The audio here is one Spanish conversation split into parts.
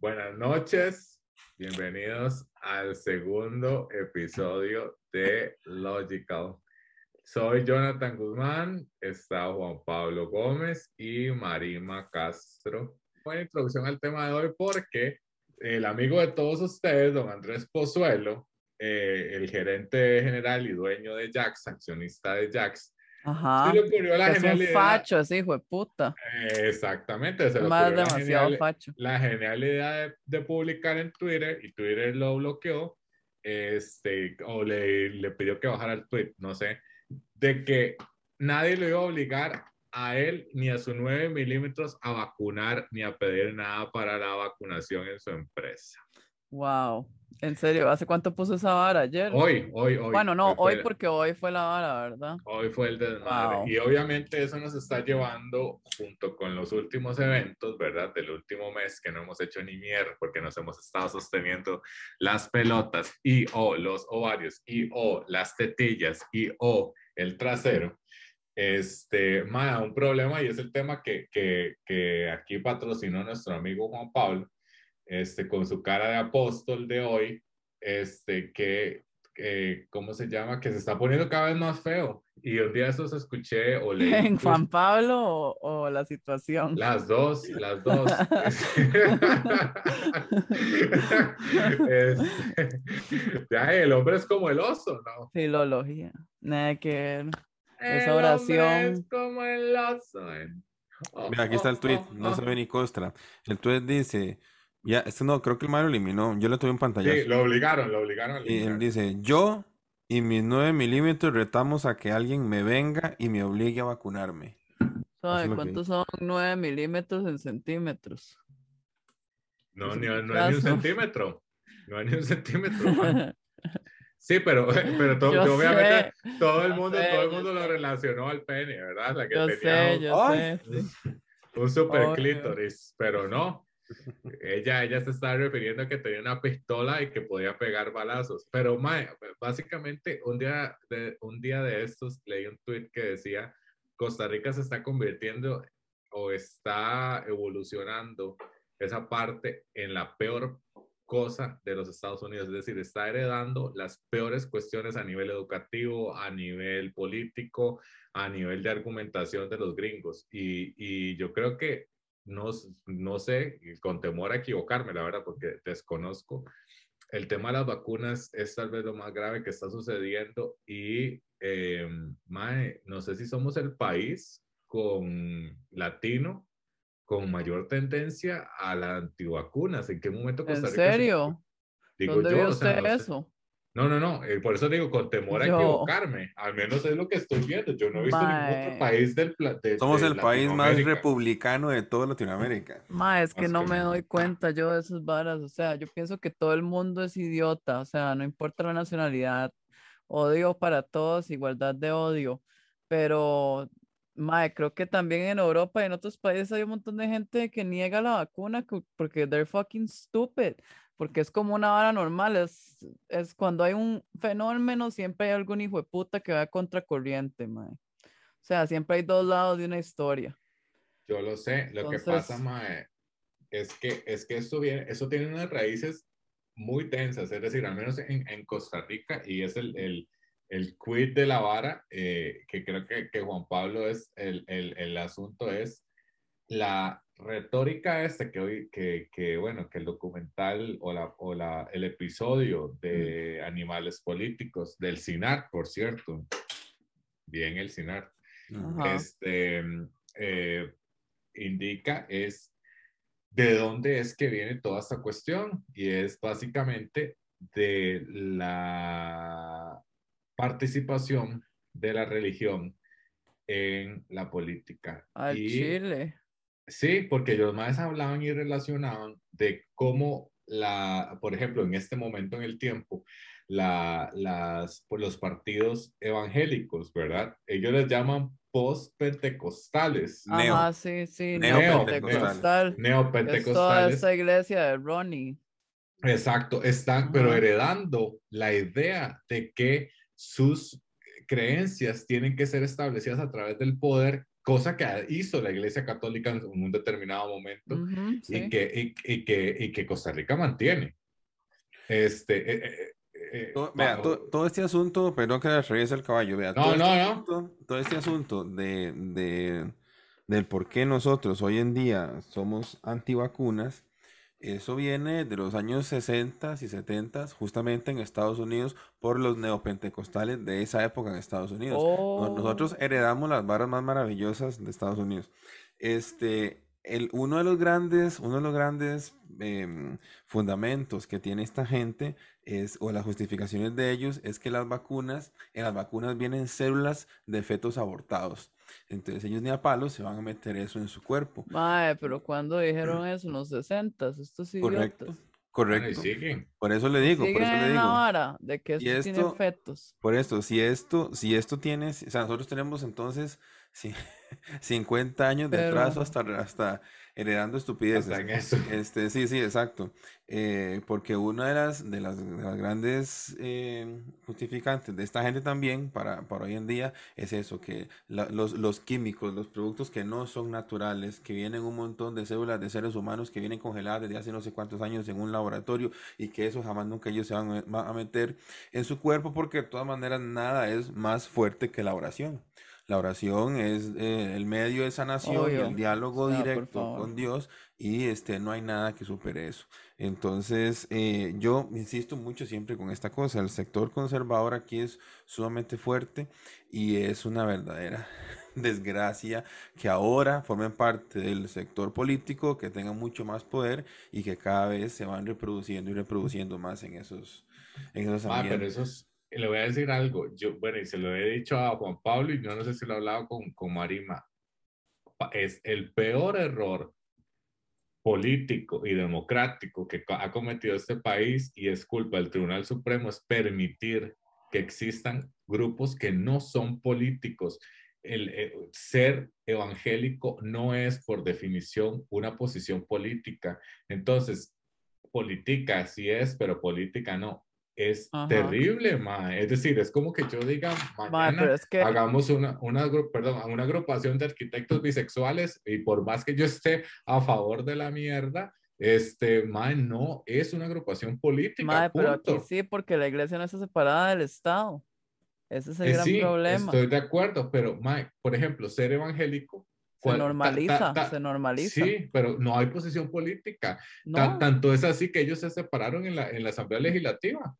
Buenas noches, bienvenidos al segundo episodio de Logical. Soy Jonathan Guzmán, está Juan Pablo Gómez y Marima Castro. Buena introducción al tema de hoy porque el amigo de todos ustedes, don Andrés Pozuelo, eh, el gerente general y dueño de Jax, accionista de Jax, Ajá. se le ocurrió la Que es un genialidad. facho ese hijo de puta. Exactamente, se Más la demasiado genial- facho. la genial idea de, de publicar en Twitter y Twitter lo bloqueó, este, o le, le pidió que bajara el tweet, no sé, de que nadie lo iba a obligar a él ni a sus 9 milímetros a vacunar ni a pedir nada para la vacunación en su empresa. Wow. En serio, ¿hace cuánto puso esa vara? ¿Ayer? Hoy, hoy, hoy. bueno, no, fue- hoy porque hoy fue la vara, ¿verdad? Hoy fue el desmadre. Wow. Y obviamente eso nos está llevando, junto con los últimos eventos, ¿verdad? Del último mes que no hemos hecho ni mierda porque nos hemos estado sosteniendo las pelotas y o los ovarios y o las tetillas y o el trasero. Este, ma, un problema y es el tema que, que, que aquí patrocinó nuestro amigo Juan Pablo, este, con su cara de apóstol de hoy, este, que eh, ¿cómo se llama? Que se está poniendo cada vez más feo. Y un día esos escuché o leí. ¿En Juan tweet- Pablo o, o la situación? Las dos, las dos. Este, ya, el hombre es como el oso, ¿no? Filología. Nada que ver. Esa El hombre oración. Es como el oso. ¿eh? Oh, Mira, aquí está oh, el tweet, oh, no se oh. ve ni costra. El tweet dice, ya, este no, creo que el Mario lo eliminó, yo lo tuve en pantalla. Sí, lo obligaron, lo obligaron a Y él dice, yo y mis 9 milímetros retamos a que alguien me venga y me obligue a vacunarme. ¿Sabe es lo que cuántos son 9 milímetros en centímetros? No, ni, un no hay ni un centímetro. No hay ni un centímetro. man. Sí, pero, pero to- Yo obviamente sé, todo el mundo, sé, todo el mundo lo sé. relacionó al pene, ¿verdad? La que Yo tenía sé, un- yo ¡Ay! sé. un super Obvio. clítoris, pero no. Ella, ella se estaba refiriendo a que tenía una pistola y que podía pegar balazos. Pero, mae, básicamente, un día, de, un día de estos leí un tweet que decía, Costa Rica se está convirtiendo o está evolucionando esa parte en la peor cosa de los Estados Unidos, es decir, está heredando las peores cuestiones a nivel educativo, a nivel político, a nivel de argumentación de los gringos. Y, y yo creo que, no, no sé, con temor a equivocarme, la verdad, porque desconozco, el tema de las vacunas es tal vez lo más grave que está sucediendo y, eh, mae, no sé si somos el país con latino con mayor tendencia a las antivacunas. ¿En qué momento ¿En Costa Rica se- serio? Digo ¿Dónde yo, vio o sea, usted no sé. No, no, no, eh, por eso digo, con temor a Yo- equivocarme, al menos es lo que estoy viendo, yo no he visto ningún otro país del pla- de, Somos de el país más republicano de toda Latinoamérica. Ma, es que Más no que me nada. doy cuenta yo de esas varas. O sea, yo pienso que todo el mundo es idiota. O sea, no importa la nacionalidad. Odio para todos, igualdad de odio. Pero, ma, creo que también en Europa y en otros países hay un montón de gente que niega la vacuna cu- porque they're fucking stupid. Porque es como una vara normal. Es, es cuando hay un fenómeno, siempre hay algún hijo de puta que va a contracorriente, ma. O sea, siempre hay dos lados de una historia. Yo lo sé, lo que pasa, Entonces- mae, es que, es que esto viene, eso tiene unas raíces muy densas, es decir, al menos en, en Costa Rica, y es el, el, el quid de la vara, eh, que creo que, que Juan Pablo es, el, el, el asunto es la retórica este que hoy, que, que bueno, que el documental o, la, o la, el episodio de Animales Políticos del CINAR, por cierto, bien el CINAR, Ajá. este, eh, indica es de dónde es que viene toda esta cuestión y es básicamente de la participación de la religión en la política. Al Y- Chile. Sí, porque los más hablaban y relacionaban de cómo la, por ejemplo, en este momento en el tiempo, la, las, pues, los partidos evangélicos, ¿verdad? Ellos les llaman post-pentecostales, Neo. Ajá, sí, sí, Neopentecostal. neopentecostal. Es toda neopentecostales. esa iglesia de Ronnie. Exacto, están, pero heredando la idea de que sus creencias tienen que ser establecidas a través del poder cosa que hizo la Iglesia Católica en un determinado momento Ujú, sí. y, que, y, y que, y que Costa Rica mantiene. Este, eh, eh, Todo, vea, bajo- to- todo este asunto, perdón que le regrese el caballo, vea, No, todo, no, este no. asunto, todo este asunto de, de- del por qué nosotros hoy en día somos antivacunas, eso viene de los años 60 y 70, justamente en Estados Unidos, por los neopentecostales de esa época en Estados Unidos. Oh, Nosotros heredamos las varas más maravillosas de Estados Unidos. Este, el, uno de los grandes, uno de los grandes em, fundamentos que tiene esta gente es, o las justificaciones de ellos, es que las vacunas, en las vacunas vienen células de fetos abortados. Entonces ellos ni a palos se van a meter eso en su cuerpo. mae, pero cuando dijeron eso en los 60 estos Correcto, y correcto. siguen. Por eso le digo, por eso le digo. vara de que tienen esto- fetos. Por esto, si esto, si esto tiene, o sea, nosotros tenemos entonces ci- 50 años de Pero- atraso hasta, hasta heredando estupideces. Hasta en eso. Este, sí, sí, exacto. Eh, porque una de las, de las, de las grandes eh, justificantes de esta gente también para, para hoy en día es eso, que la- los, los químicos, los productos que no son naturales, que vienen un montón de células de seres humanos que vienen congeladas desde hace no sé cuántos años en un laboratorio y que eso jamás nunca ellos se van a meter en su cuerpo porque de todas maneras nada es más fuerte que la oración. La oración es eh, el medio de sanación y Obvio. el diálogo por directo con Dios y este, no hay nada que supere eso. Entonces, eh, yo insisto mucho siempre con esta cosa, el sector conservador aquí es sumamente fuerte y es una verdadera desgracia que ahora formen parte del sector político, que tengan mucho más poder y que cada vez se van reproduciendo y reproduciendo más en esos, en esos Ah, pero ambientes. eso es, le voy a decir algo. Yo, bueno, y se lo he dicho a Juan Pablo y yo no sé si lo he hablado con, con Marima. Es el peor error político y democrático que ha cometido este país y es culpa del Tribunal Supremo es permitir que existan grupos que no son políticos. El eh, ser evangélico no es por definición una posición política. Entonces, política sí es, pero política no. Es Ajá. terrible, ma. Es decir, es como que yo diga Mae, mañana es que hagamos una, una, perdón, una agrupación de arquitectos bisexuales y por más que yo esté a favor de la mierda, este, mae, no es una agrupación política, Mae, pero aquí sí, porque la iglesia no está separada del Estado. Ese es el Eh, gran sí, problema. estoy de acuerdo, pero mae, por ejemplo, ser evangélico. Se cual- ta- ta- normaliza, ta- se normaliza. Sí, pero no hay posición política. No, tanto es así que ellos se separaron en la, en la Asamblea Legislativa.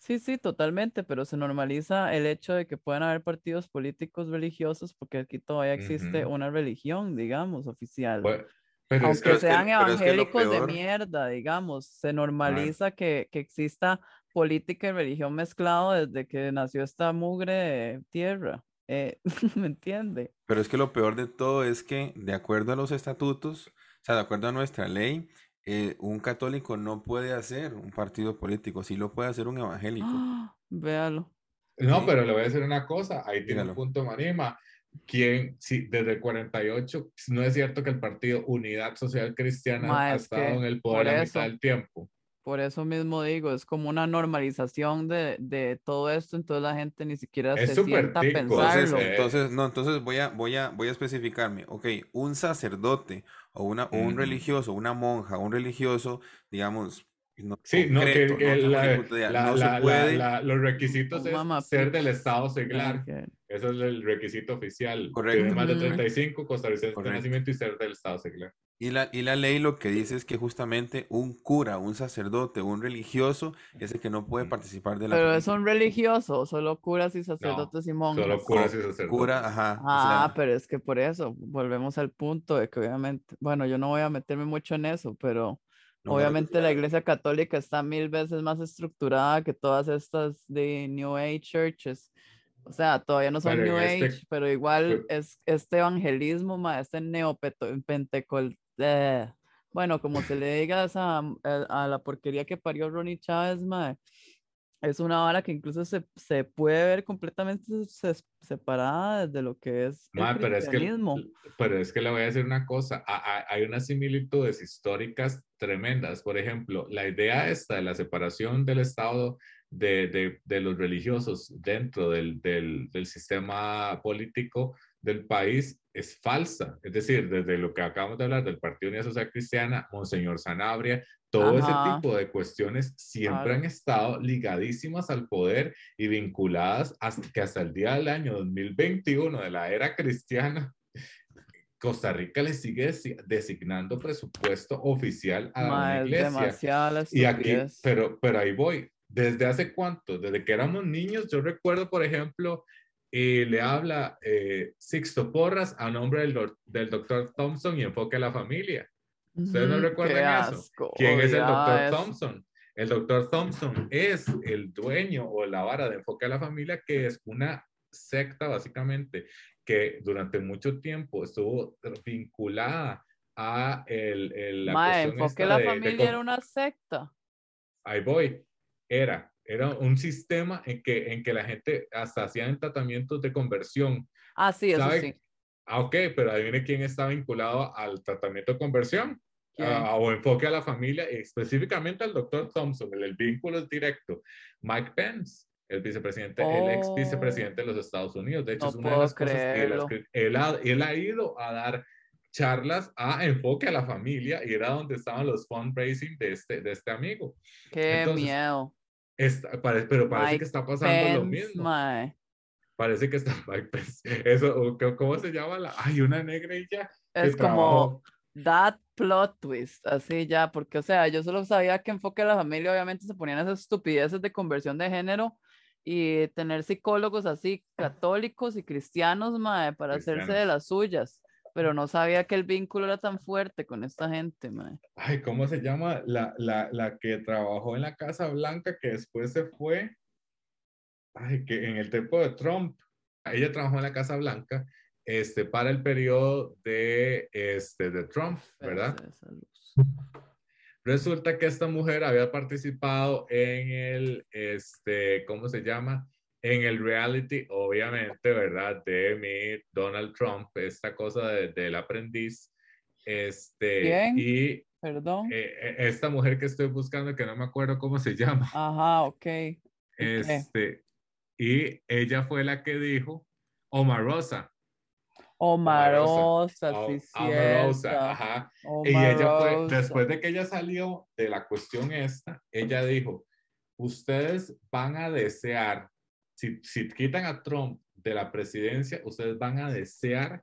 Sí, sí, totalmente, pero se normaliza el hecho de que puedan haber partidos políticos religiosos porque aquí todavía existe una religión, digamos, oficial. Bueno, pero Aunque es que- sean pero es que lo evangélicos de mierda, digamos, se normaliza que, que exista política y religión mezclado desde que nació esta mugre de tierra. eh, ¿me entiende? Pero es que lo peor de todo es que, de acuerdo a los estatutos, o sea, de acuerdo a nuestra ley, eh, un católico no puede hacer un partido político, sí lo puede hacer un evangélico. ¡Ah! Véalo. No, Sí. pero le voy a decir una cosa, ahí tiene un Dígalo. punto Marima. Quien, sí, desde el 48, no es cierto que el partido Unidad Social Cristiana Ma, ha es estado que en el poder eso. mitad del tiempo. Por eso mismo digo, es como una normalización de, de todo esto, entonces la gente ni siquiera Es se sienta a tico, Entonces, pensarlo. eh, entonces, no, entonces voy a, voy a, voy a especificarme. Ok, un sacerdote o, una, o un religioso, una monja, un religioso, digamos, no, Sí, no, que, no la- no la- se puede. la- los requisitos es ser del Estado seglar. ver. Ese es el requisito oficial. Correcto. Tener más de Ujú. 35, costarricense de nacimiento y ser del Estado seglar. Y la, y la ley lo que dice es que justamente un cura, un sacerdote, un religioso es el que no puede participar de la Pero es un religioso, solo curas y sacerdotes y monjas. Solo curas y sacerdotes. Cura, ajá. o Ah, sea, pero es que por eso, volvemos al punto de que obviamente, bueno, yo no voy a meterme mucho en eso, pero no, obviamente la iglesia católica está mil veces más estructurada que todas estas de New Age churches. O sea, todavía no son New este- Age, pero igual pero- es este evangelismo, ma, este neopentecol, eh, bueno, como se le diga a, esa- a, a la porquería que parió Ronnie Chávez, ma, es una vara que incluso se, se puede ver completamente se- separada de lo que es el Ma, pero es que, pero es que le voy a decir una cosa, a- a- hay unas similitudes históricas tremendas. Por ejemplo, la idea esta de la separación del Estado de, de- de los religiosos dentro del, del- del sistema político del país es falsa. Es decir, desde lo que acabamos de hablar del Partido Unidad Social Cristiana, Monseñor Sanabria, todo ese tipo de cuestiones siempre han estado ligadísimas al poder y vinculadas hasta que hasta el día del año 2021 de la era cristiana, Costa Rica le sigue designando presupuesto oficial a la iglesia. Y aquí, pero, pero ahí voy. ¿Desde hace cuánto? Desde que éramos niños, yo recuerdo, por ejemplo, y le habla eh, Sixto Porras a nombre del, del doctor Thompson y enfoque a la familia. ¿Ustedes no recuerdan eso? ¿Quién es el doctor Thompson? El doctor Thompson es el dueño o la vara de enfoque a la familia, que es una secta básicamente que durante mucho tiempo estuvo vinculada a el, el la enfoque a la familia era una secta. Ahí voy. Era era un sistema en que, en que la gente hasta hacían tratamientos de conversión. Ah, sí, eso sí. Ah, ok, pero adivine quién está vinculado al tratamiento de conversión. Ah, o enfoque a la familia, específicamente al doctor Thompson, el, vínculo es directo. Mike Pence, el vicepresidente, el ex vicepresidente de los Estados Unidos. De hecho, es una de las cosas que él ha, él ha ido a dar charlas a enfoque a la familia y era donde estaban los fundraising de este, de este amigo. Qué miedo pero parece que está pasando lo mismo. Parece que está Eso, ¿cómo se llama? La, hay una negra y ya. Es como that plot twist, así ya, porque o sea, yo solo sabía que enfoque a la familia, obviamente se ponían esas estupideces de conversión de género y tener psicólogos así católicos y cristianos, mae, para hacerse de las suyas pero no sabía que el vínculo era tan fuerte con esta gente, man. Ay, ¿cómo se llama? La, la, la, que trabajó en la Casa Blanca, que después se fue, ay, que en el tiempo de Trump, ella trabajó en la Casa Blanca, este, para el periodo de, este, de Trump, ¿verdad? Resulta que esta mujer había participado en el, este, ¿cómo se llama? En el reality, obviamente, ¿verdad? De mi Donald Trump, esta cosa del aprendiz. Este, ¿Quién? Y Perdón. Eh, eh, esta mujer que estoy buscando, que no me acuerdo cómo se llama. Ajá, ok. Este, y ella fue la que dijo, Omarosa. Omarosa, sí, sí. Omarosa, ajá. Y ella fue, después de que ella salió de la cuestión esta, ella dijo, ustedes van a desear si, quitan a Trump de la presidencia, ustedes van a desear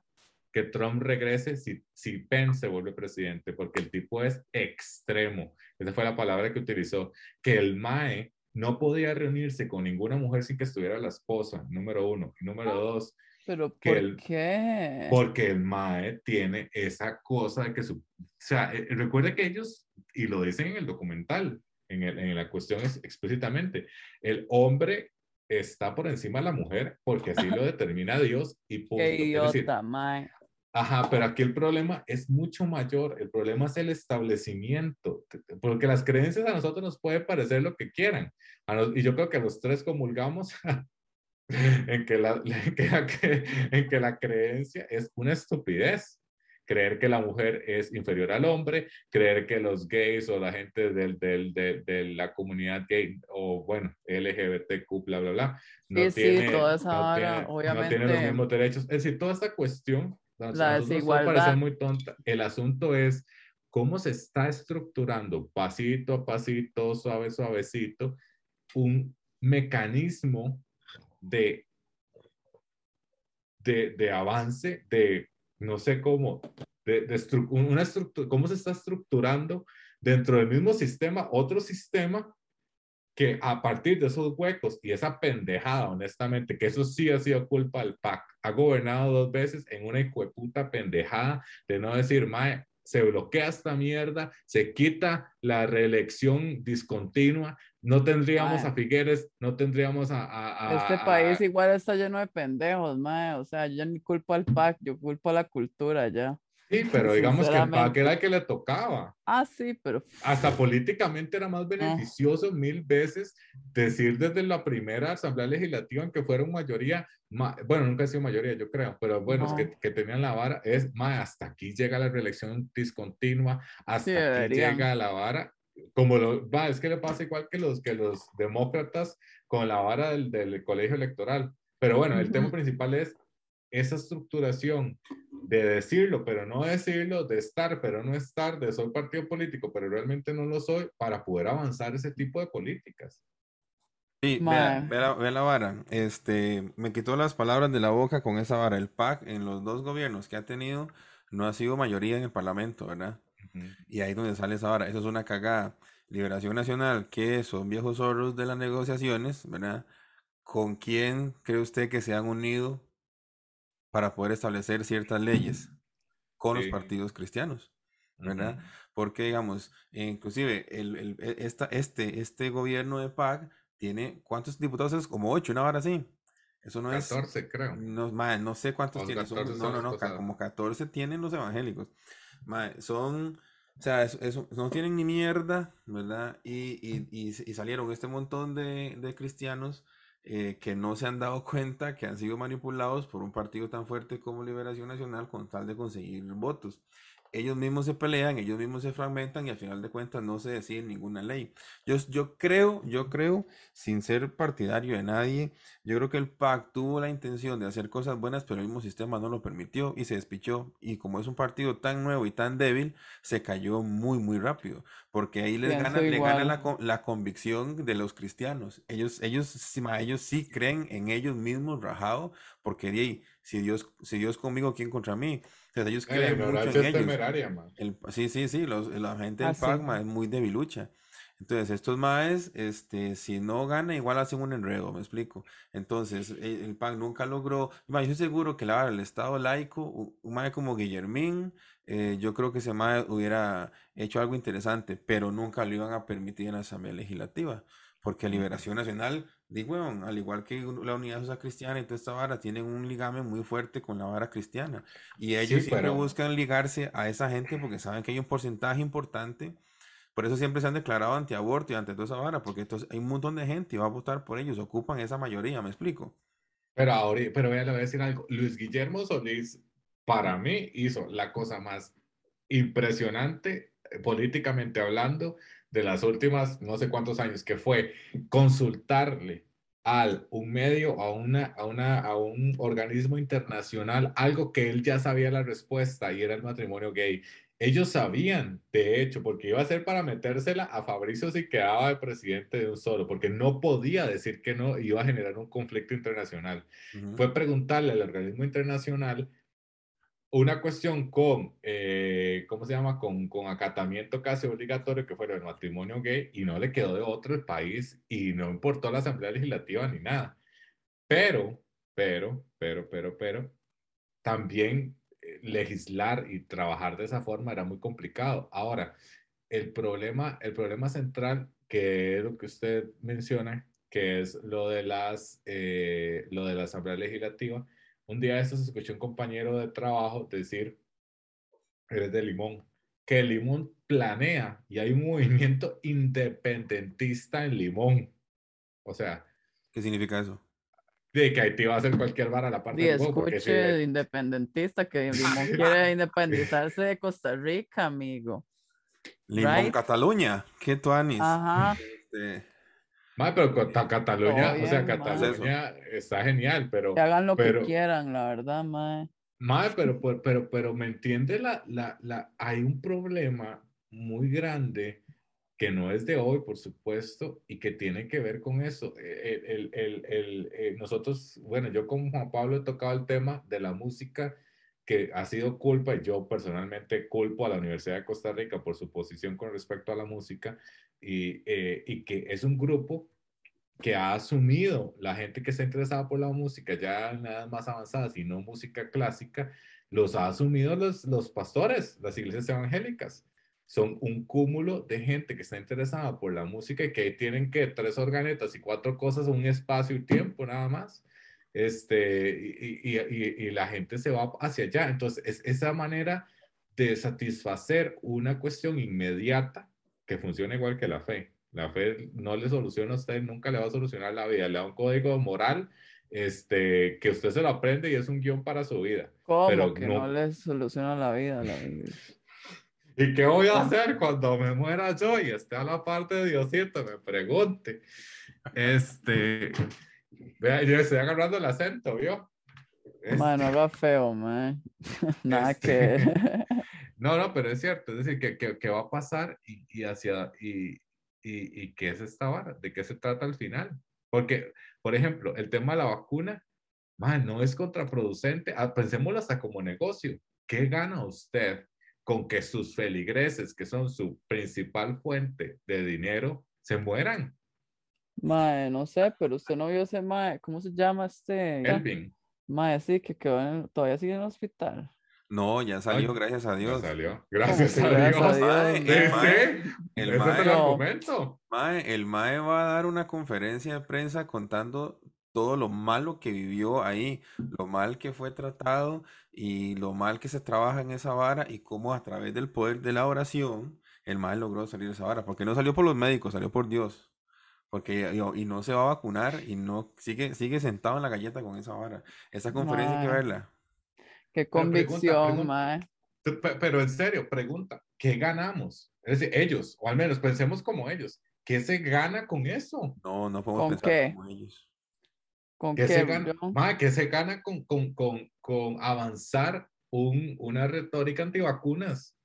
que Trump regrese si, si Pence se vuelve presidente, porque el tipo es extremo. Esa fue la palabra que utilizó, que el MAE no podía reunirse con ninguna mujer sin que estuviera la esposa, número uno. Y número dos, ¿Pero por qué? Porque el MAE tiene esa cosa de que su... O sea, eh, recuerde que ellos, y lo dicen en el documental, en, el, en la cuestión es explícitamente, el hombre está por encima de la mujer porque así lo determina Dios y punto. Qué idiota, mae. Ajá, pero aquí el problema es mucho mayor. El problema es el establecimiento, porque las creencias a nosotros nos puede parecer lo que quieran. y yo creo que los tres comulgamos en, que la, en que la creencia es una estupidez creer que la mujer es inferior al hombre, creer que los gays o la gente del, del, de, la comunidad gay o bueno, LGBTQ, bla, bla, bla, no, tiene, toda esa obviamente. los mismos derechos. Es decir, toda esta cuestión, la desigualdad. Parece muy tonta. El asunto es cómo se está estructurando pasito a pasito, suave, suavecito, un mecanismo de, de, de avance, de no sé cómo, de, una estructura, cómo se está estructurando dentro del mismo sistema, otro sistema que a partir de esos huecos y esa pendejada, honestamente, que eso sí ha sido culpa del PAC, ha gobernado dos veces en una puta pendejada de no decir, mae, se bloquea esta mierda, se quita la reelección discontinua, no tendríamos a Figueres, no tendríamos a... este país igual está lleno de pendejos, mae. O sea, yo ni culpo al PAC, yo culpo a la cultura ya. Sí, pero digamos que el PAC era el que le tocaba. Ah, sí, pero... Hasta políticamente era más beneficioso mil veces decir desde la primera Asamblea Legislativa en que fueron mayoría, bueno, nunca ha sido mayoría, yo creo, pero bueno, es que, que, tenían la vara, es, más hasta aquí llega la reelección discontinua, hasta aquí llega la vara como lo, va, es que le pasa igual que los, que los demócratas con la vara del, del colegio electoral. Pero bueno, el tema principal es esa estructuración de decirlo, pero no decirlo, de estar, pero no estar, de soy partido político, pero realmente no lo soy, para poder avanzar ese tipo de políticas. Sí, vea, vea, la, la, vara. Este, me quitó las palabras de la boca con esa vara. El PAC en los dos gobiernos que ha tenido no ha sido mayoría en el Parlamento, ¿verdad? Y ahí es donde sale esa vara. Eso es una cagada. Liberación Nacional, que son viejos zorros de las negociaciones, ¿verdad? ¿Con quién cree usted que se han unido para poder establecer ciertas leyes? Con los partidos cristianos, ¿verdad? Porque, digamos, inclusive el, el, e, esta, este, este gobierno de PAC tiene, ¿cuántos diputados es? Como ocho, una hora así. Eso no es. 14, creo. No, no sé cuántos tienen. no, no, no, como 14 tienen los evangélicos. son. O sea, eso, no tienen ni mierda, ¿verdad? Y, y, y, salieron este montón de, de cristianos eh, que no se han dado cuenta que han sido manipulados por un partido tan fuerte como Liberación Nacional con tal de conseguir votos ellos mismos se pelean, ellos mismos se fragmentan y al final de cuentas no se decide ninguna ley. Yo, yo creo, yo creo, sin ser partidario de nadie, yo creo que el PAC tuvo la intención de hacer cosas buenas, pero el mismo sistema no lo permitió y se despichó. Y como es un partido tan nuevo y tan débil, se cayó muy, muy rápido, porque ahí les gana, le gana la, la, convicción de los cristianos. Ellos, ellos, ellos sí creen en ellos mismos rajado, porque si Dios, si Dios conmigo, ¿quién contra mí? Ellos creen mucho en ellos. sí, sí, sí, la gente del Pacma es muy debilucha. Entonces, estos maes, este, si no gana, igual hacen un enredo, me explico. Entonces, e, el, PAC nunca logró. yo estoy seguro que la, el Estado laico, un mae como Guillermín, eh, yo creo que ese mae hubiera hecho algo interesante, pero nunca lo iban a permitir en la Asamblea Legislativa, porque Liberación Nacional Digo, al igual que la unidad social cristiana y toda esta vara, tienen un ligame muy fuerte con la vara cristiana. Y ellos siempre buscan ligarse a esa gente porque saben que hay un porcentaje importante. Por eso siempre se han declarado antiaborto y ante toda esa vara, porque entonces hay un montón de gente y va a votar por ellos, ocupan esa mayoría, ¿me explico? Pero ahora, pero le voy a decir algo. Luis Guillermo Solís, para mí, hizo la cosa más impresionante, eh, políticamente hablando, de las últimas no sé cuántos años, que fue consultarle al un medio, a, una, a, una, a un organismo internacional, algo que él ya sabía la respuesta y era el matrimonio gay. Ellos sabían, de hecho, porque iba a ser para metérsela a Fabricio si quedaba de presidente de un solo, porque no podía decir que no iba a generar un conflicto internacional. Fue preguntarle al organismo internacional una cuestión con, eh, ¿cómo se llama? Con, con acatamiento casi obligatorio que fuera el matrimonio gay y no le quedó de otro el país y no importó la Asamblea Legislativa ni nada. Pero, pero, pero, pero, pero, también eh, legislar y trabajar de esa forma era muy complicado. Ahora, el problema, el problema central, que es lo que usted menciona, que es lo de, las, eh, lo de la Asamblea Legislativa, un día de estos escuché un compañero de trabajo decir, eres de Limón, que Limón planea y hay un movimiento independentista en Limón. O sea. ¿Qué significa eso? De que Haití va a hacer cualquier bar a la parte de Limón. Escuche independentista, que Limón quiere independizarse de Costa Rica, amigo. Limón, Cataluña. ¿Qué tú Ajá. Este, pero Cataluña, o sea, Cataluña está genial, pero... Que hagan lo que quieran, la verdad, mae. Mae, pero, pero, pero, ¿me entiende? La, la, la, hay un problema muy grande que no es de hoy, por supuesto, y que tiene que ver con eso. El, el, el, el, eh, nosotros, bueno, yo como Juan Pablo he tocado el tema de la música que ha sido culpa, y yo personalmente culpo a la Universidad de Costa Rica por su posición con respecto a la música, y, eh, y que es un grupo que ha asumido la gente que está interesada por la música, ya edades más avanzadas y no música clásica, los ha asumido los, los pastores, las iglesias evangélicas. Son un cúmulo de gente que está interesada por la música y que tienen que tres organetas y cuatro cosas, un espacio y tiempo nada más este, y, y, y, la gente se va hacia allá. Entonces, es esa manera de satisfacer una cuestión inmediata que funciona igual que la fe. La fe no le soluciona a usted, nunca le va a solucionar la vida, le da un código moral este, que usted se lo aprende y es un guion para su vida. ¿Cómo pero que no, le soluciona la vida? La vida. ¿Y qué voy a hacer cuando me muera yo y esté a la parte de Diosito? Me pregunte. Este, Vea, yo estoy agarrando el acento, ¿vio? Es- Mae, no haga feo, mae. Nada Este, que. No, no, pero es cierto, es decir, que, que, que va a pasar y, y hacia, y, y, y qué es esta vara, de qué se trata al final. Porque, por ejemplo, el tema de la vacuna, man, no es contraproducente, ah, pensémoslo hasta como negocio. ¿Qué gana usted con que sus feligreses, que son su principal fuente de dinero, se mueran? Mae, no sé, pero usted no vio ese mae, ¿cómo se llama este? Elvin, Mae, sí, que quedó en- todavía sigue en el hospital. No, ya salió, Ay, gracias a ya Dios. salió. Gracias a gracias a Dios. Mae, el mae- el ese mae- No. el Mae va a dar una conferencia de prensa contando todo lo malo que vivió ahí, lo mal que fue tratado y lo mal que se trabaja en esa vara y cómo a través del poder de la oración el Mae logró salir de esa vara, porque no salió por los médicos, salió por Dios. Porque y, y no se va a vacunar y no sigue sigue sentado en la galleta con esa vara. Esa conferencia hay que verla. Qué convicción, mae. Pe- pe- Pero en serio, pregunta, ¿qué ganamos? Es decir, ellos, o al menos pensemos como ellos, ¿qué se gana con eso? No, no podemos ¿Con pensar qué? como ellos. ¿Con ¿Qué qué, se gana? Ma, ¿qué se gana con, con, con, con avanzar un, una retórica antivacunas?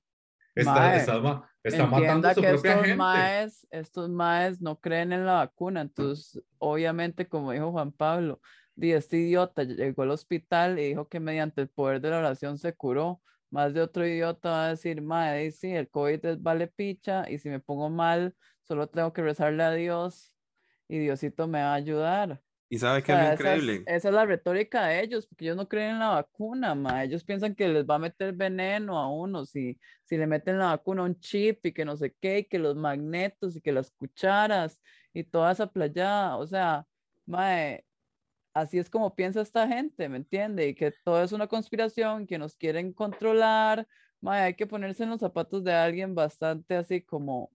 Está, Mae, está, ma- está matando a su que propia estos gente. maes, estos maes no creen en la vacuna, entonces obviamente como dijo Juan Pablo, di, este idiota llegó al hospital y dijo que mediante el poder de la oración se curó. Más de otro idiota va a decir, di, sí, el COVID es vale picha y si me pongo mal, solo tengo que rezarle a Dios y Diosito me va a ayudar. ¿Y sabe O es esa es, increíble? esa es la retórica de ellos, porque ellos no creen en la vacuna, ma. Ellos piensan que les va a meter veneno a uno si, si le meten la vacuna un chip y que no sé qué, y que los magnetos y que las cucharas y toda esa playada. O sea, mae, así es como piensa esta gente, ¿me entiende? Y que todo es una conspiración, que nos quieren controlar. Mae, hay que ponerse en los zapatos de alguien bastante así como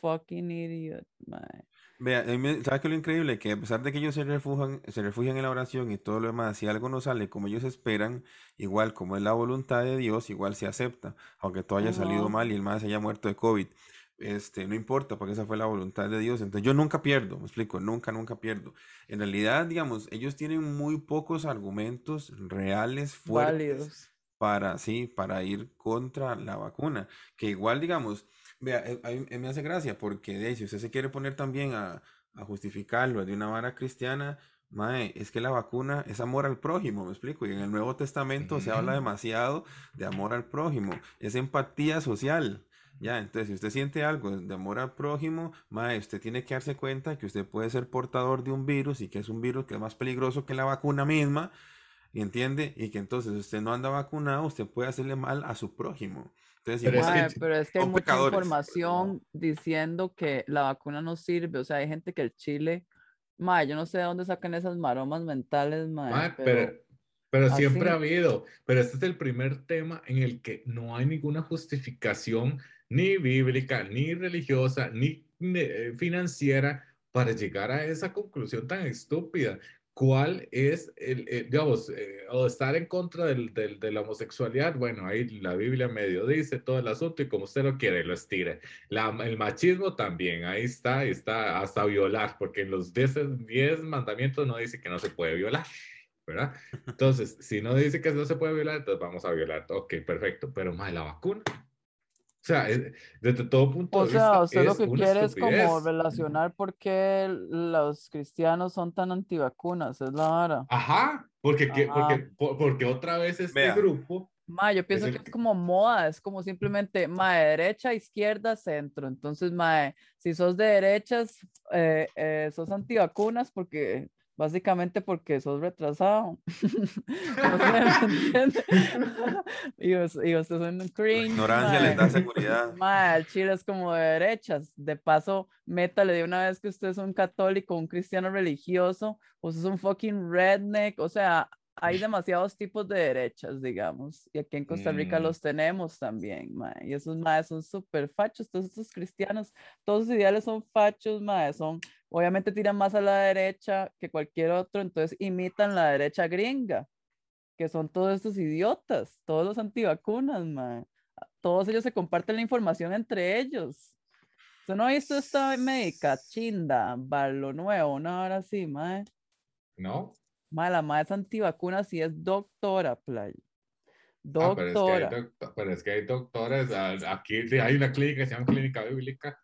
fucking idiot, mae. Vea, a mí me- ¿sabe qué es lo increíble? Que a pesar de que ellos se refugian, se refugian en la oración y todo lo demás, si algo no sale como ellos esperan, igual como es la voluntad de Dios, igual se acepta, aunque todo haya salido mal y el más haya muerto de COVID. Este, no importa, porque esa fue la voluntad de Dios. Entonces yo nunca pierdo, me explico, nunca, nunca pierdo. En realidad, digamos, ellos tienen muy pocos argumentos reales, fuertes, Válidos. para, sí, para ir contra la vacuna. Que igual, digamos, vea, eh, a mí- eh, me hace gracia porque de si usted se quiere poner también a, a justificarlo de una vara cristiana, mae, es que la vacuna es amor al prójimo, me explico. Y en el Nuevo Testamento se habla demasiado de amor al prójimo, es empatía social. Ya, entonces, si usted siente algo de amor al prójimo, mae, usted tiene que darse cuenta que usted puede ser portador de un virus y que es un virus que es más peligroso que la vacuna misma. ¿Y entiende? Y que entonces usted no anda vacunado, usted puede hacerle mal a su prójimo. Entonces, Pero es que Mae, pero es que hay mucha pecadores, información diciendo que la vacuna no sirve. O sea, hay gente que el chile, mae, yo no sé de dónde sacan esas maromas mentales, mae, Ma, pero pero, pero siempre ha así. habido, pero este es el primer tema en el que no hay ninguna justificación ni bíblica, ni religiosa, ni eh, financiera para llegar a esa conclusión tan estúpida. ¿Cuál es el, eh, digamos, eh, o estar en contra del, del- de la homosexualidad? Bueno, ahí la Biblia medio dice todo el asunto y como usted lo quiere, lo estire. La- el machismo también, ahí está, está hasta violar, porque en los 10 10 mandamientos no dice que no se puede violar. ¿verdad? Entonces, si no dice que no se puede violar, entonces vamos a violar. Ok, perfecto, pero más la vacuna. O sea, es- desde todo punto O de sea, vista usted lo es que quiere es como estupidez. relacionar por qué los cristianos son tan antivacunas, es la vara. Ajá, porque, que- Ajá. porque, por- porque otra vez este Vea. grupo, Ma, yo pienso el que es como moda, es como simplemente, ma, de derecha, izquierda, centro. Entonces, ma, si sos de derechas, eh, eh, sos antivacunas porque, básicamente porque sos retrasado. No sé, y, vos- y usted es un cringe, ignorancia les da seguridad. Ma, el Chile es como de derechas. De paso, métale de una vez que usted es un católico, un cristiano religioso, usted es un fucking redneck. O sea, hay demasiados tipos de derechas, digamos. Y aquí en Costa Rica Mm. los tenemos también, ma. Y esos maes son súper fachos. Todos estos cristianos, todos sus ideales son fachos, ma. Son, obviamente tiran más a la derecha que cualquier otro, entonces imitan la derecha gringa, que son todos estos idiotas, todos los antivacunas, ma todos ellos se comparten la información entre ellos. ¿Usted no ha visto esta médica chinda, Barlo Nuevo, una hora así, mae? ¿no? Mae, la mae es antivacunas y es doctora, playa. Ah, pero es, que hay Doctora. pero es que hay doctores, aquí sí hay una clínica que se llama Clínica Bíblica,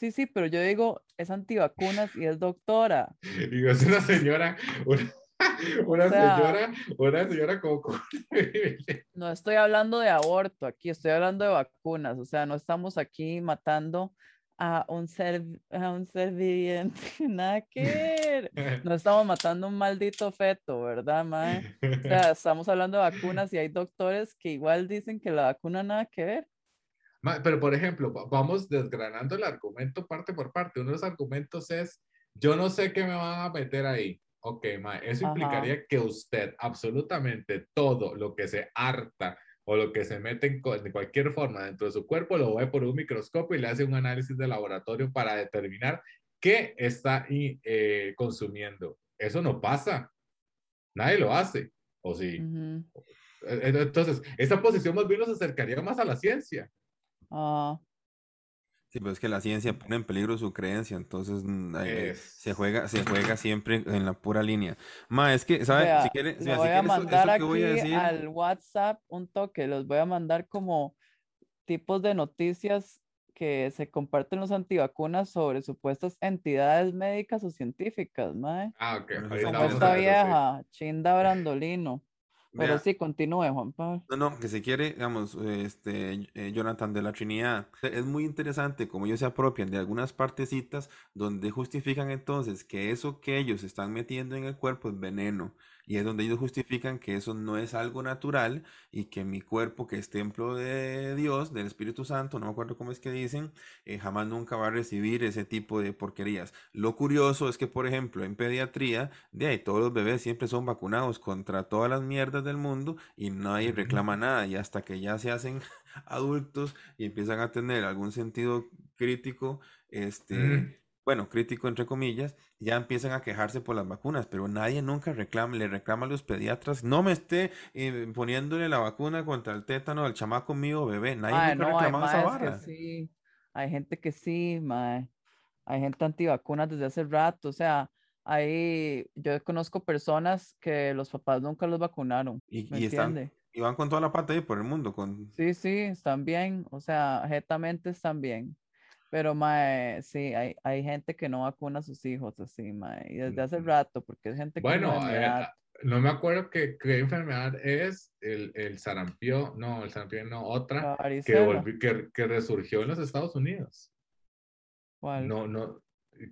Sí, sí, pero yo digo, es antivacunas y es doctora. y es una señora, una, una sea- señora, una señora como... No estoy hablando de aborto aquí, estoy hablando de vacunas. O sea, no estamos aquí matando a un ser, a un ser viviente. Nada que ver. No estamos matando un maldito feto, ¿verdad, mae? O sea, estamos hablando de vacunas y hay doctores que igual dicen que la vacuna nada que ver. Pero, por ejemplo, va- vamos desgranando el argumento parte por parte. Uno de los argumentos es, yo no sé qué me van a meter ahí. Ok, ma, eso Ajá. implicaría que usted absolutamente todo lo que se harta o lo que se mete en de cualquier forma dentro de su cuerpo lo ve por un microscopio y le hace un análisis de laboratorio para determinar qué está eh, consumiendo. Eso no pasa. Nadie lo hace. ¿O sí? Ujú. Eh, eh, Entonces, esa posición más bien nos acercaría más a la ciencia. Ah, Sí, pero es que la ciencia pone en peligro su creencia, entonces mm, Es- se juega, se juega siempre en la pura línea. Ma, es que, ¿sabes? Si quiere, le mira, si voy a eso- mandar eso que voy a aquí decir, al WhatsApp un toque, los voy a mandar como tipos de noticias que se comparten los antivacunas sobre supuestas entidades médicas o científicas, mae. Ah, ok. Como esta sí. vieja, Chinda Brandolino. Pero sí, continúe, Juan Pablo. No, no, que se quiere, digamos, este, eh, Jonathan de la Trinidad. Es muy interesante como ellos se apropian de algunas partecitas donde justifican entonces que eso que ellos están metiendo en el cuerpo es veneno. Y es donde ellos justifican que eso no es algo natural y que mi cuerpo, que es templo de Dios, del Espíritu Santo, no me acuerdo cómo es que dicen, eh, jamás nunca va a recibir ese tipo de porquerías. Lo curioso es que, por ejemplo, en pediatría, de ahí todos los bebés siempre son vacunados contra todas las mierdas del mundo y nadie reclama nada. Y hasta que ya se hacen adultos y empiezan a tener algún sentido crítico, este, Mm. Bueno, crítico entre comillas, ya empiezan a quejarse por las vacunas, pero nadie nunca reclama, le reclama a los pediatras, no me esté eh, poniéndole la vacuna contra el tétano al chamaco mío bebé, nadie Mae, nunca no, hay reclamado esa vara. sí, hay gente que sí, mae. Hay gente antivacunas desde hace rato, o sea, hay, yo conozco personas que los papás nunca los vacunaron, Y, ¿me y están, y van con toda la pata ahí por el mundo, con Sí, sí, están bien, o sea, jetamente están bien. Pero, mae, sí, hay, hay gente que no vacuna a sus hijos así, mae, y desde hace rato, porque es gente de Bueno, eh, edad. no me acuerdo qué, qué enfermedad es el, el sarampión, no, el sarampión no, otra que, volvió, que, que resurgió en los Estados Unidos. ¿cuál? No, no,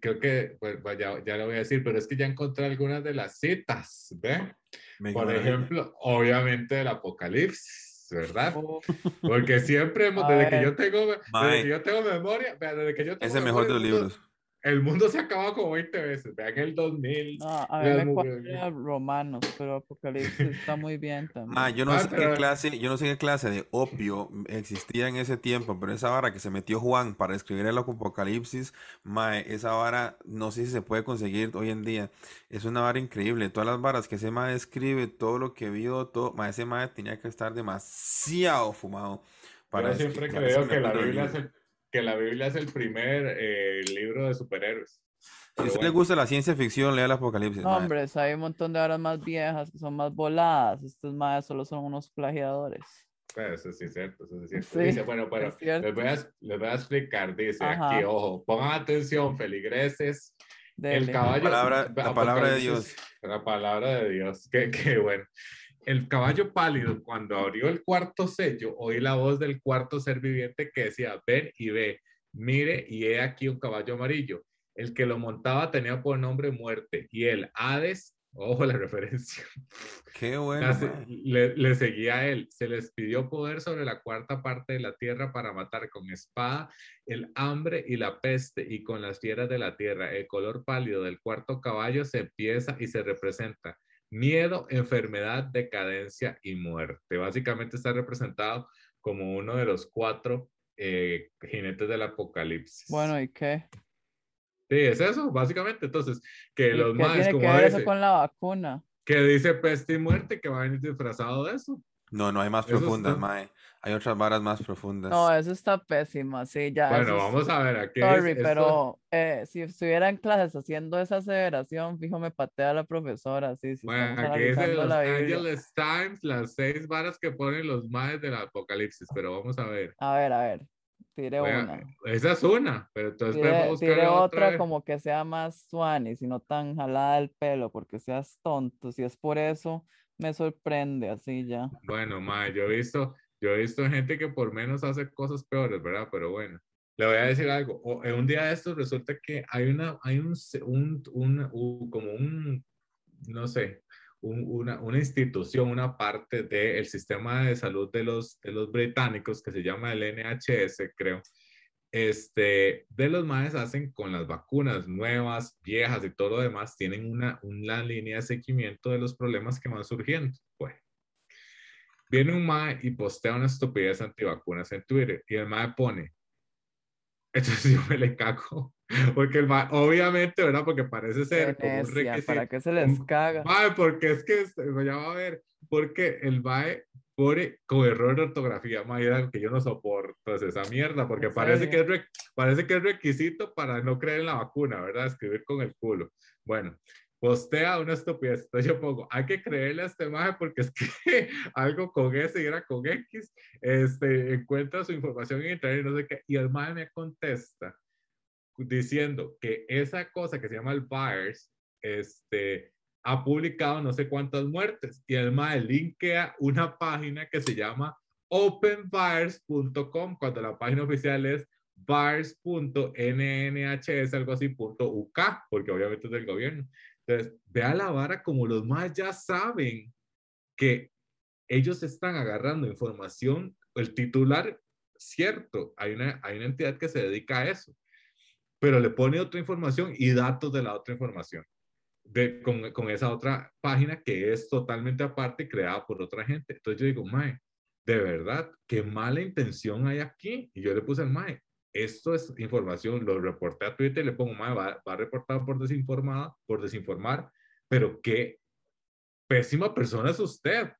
creo que, pues, ya, ya lo voy a decir, pero es que ya encontré algunas de las citas, ¿ve? Qué Por ejemplo, obviamente el apocalipsis, ¿verdad? Oh, Porque siempre hemos, desde que yo tengo, desde que yo tengo memoria, desde que yo tengo Es el mejor de los memoria, el mundo- libros. El mundo se ha acabado como 20 veces, vean el 2000. no, a las me Romanos, pero Apocalipsis está muy bien también. Ma, yo no Ah, sé qué pero- clase, yo no sé qué clase de opio existía en ese tiempo, pero esa vara que se metió Juan para escribir el Apocalipsis, ma, esa vara no sé si se puede conseguir hoy en día. Es una vara increíble. Todas las varas que ese ma escribe, todo lo que vio, todo, ma, ese ma tenía que estar demasiado fumado para Yo siempre creo ese que la. Biblia es el, que la Biblia es el primer eh, libro de superhéroes. Si a usted le bueno, gusta la ciencia ficción, lea el Apocalipsis. No, hombre, hay un montón de horas más viejas que son más voladas. Estos más solo son unos plagiadores. pues, eso sí es cierto, eso sí es cierto. Sí, Dice, bueno, pero les voy, a, les voy a explicar, dice Ajá. aquí, ojo, pongan atención, feligreses, el Dele. caballo... Palabra- la palabra de Dios. La palabra de Dios, qué, qué bueno. El caballo pálido, cuando abrió el cuarto sello, oí la voz del cuarto ser viviente que decía, ven y ve, mire, y he aquí un caballo amarillo. El que lo montaba tenía por nombre muerte, y el Hades, ojo la referencia, Qué bueno, le seguía a él. Se les pidió poder sobre la cuarta parte de la tierra para matar con espada el hambre y la peste y con las fieras de la tierra. El color pálido del cuarto caballo se empieza y se representa. Miedo, enfermedad, decadencia y muerte. Básicamente está representado como uno de los cuatro eh, jinetes del apocalipsis. Bueno, ¿y qué? sí, es eso, básicamente. Entonces, que ¿Y los qué más tiene que como ver eso con la vacuna? que dice peste y muerte, que va a venir disfrazado de eso. No, no hay más Eso profundas, está- mae. Hay otras varas más profundas. No, eso está pésimo, sí, ya. Bueno, es- vamos a ver, aquí Sorry, es, pero eh, si estuviera en clases haciendo esa aseveración, fijo, me patea la profesora, sí, sí, Bueno, aquí dice analizando los. Angeles Times, las seis varas que ponen los maes del apocalipsis, pero vamos a ver. A ver, a ver, tire a- una. esa es una, pero entonces Tire, podemos buscar tire otra. otra como que sea más suani, si no tan jalada del pelo, porque seas tonto. Si es por eso, me sorprende, así ya. Bueno, mae, yo he visto, yo he visto gente que por menos hace cosas peores, ¿verdad? Pero bueno, le voy a decir algo. O- en un día de estos resulta que hay una, hay un, un, un- un- como un, no sé, un- una, una institución, una parte del sistema de salud de los, de los británicos que se llama el NHS, creo. Este, de los maes hacen con las vacunas nuevas, viejas y todo lo demás, tienen una, una línea de seguimiento de los problemas que van surgiendo. Viene un mae y postea una estupidez antivacunas en Twitter y el mae pone, entonces yo me le cago, porque el mae, obviamente, ¿verdad? Porque parece ser como un requisito. ¿para qué se les caga? Mae, porque es que, este, ya va a ver, porque el mae pone con error de ortografía, mae, era que yo no soporto es esa mierda, porque ¿En parece que, es re- parece que es requisito para no creer en la vacuna, ¿verdad? Escribir con el culo. Bueno, postea una estupidez. Entonces yo pongo, hay que creerle a este maje porque es que algo con S y era con X, este, encuentra su información en internet y no sé qué, y el maje me contesta diciendo que esa cosa que se llama el virus, este, ha publicado no sé cuántas muertes y el maje linkea una página que se llama openvirus.com cuando la página oficial es virus.nnhs, algo así, punto UK, porque obviamente es del gobierno. Entonces, vea la vara como los más ya saben que ellos están agarrando información, el titular, cierto, hay una, hay una entidad que se dedica a eso, pero le pone otra información y datos de la otra información, de, con, con esa otra página que es totalmente aparte, creada por otra gente. Entonces yo digo, Mae, de verdad, qué mala intención hay aquí. Y yo le puse al Mae, esto es información, lo reporté a Twitter, le pongo, Mae, va, va reportado por desinformada, por desinformar, pero qué pésima persona es usted.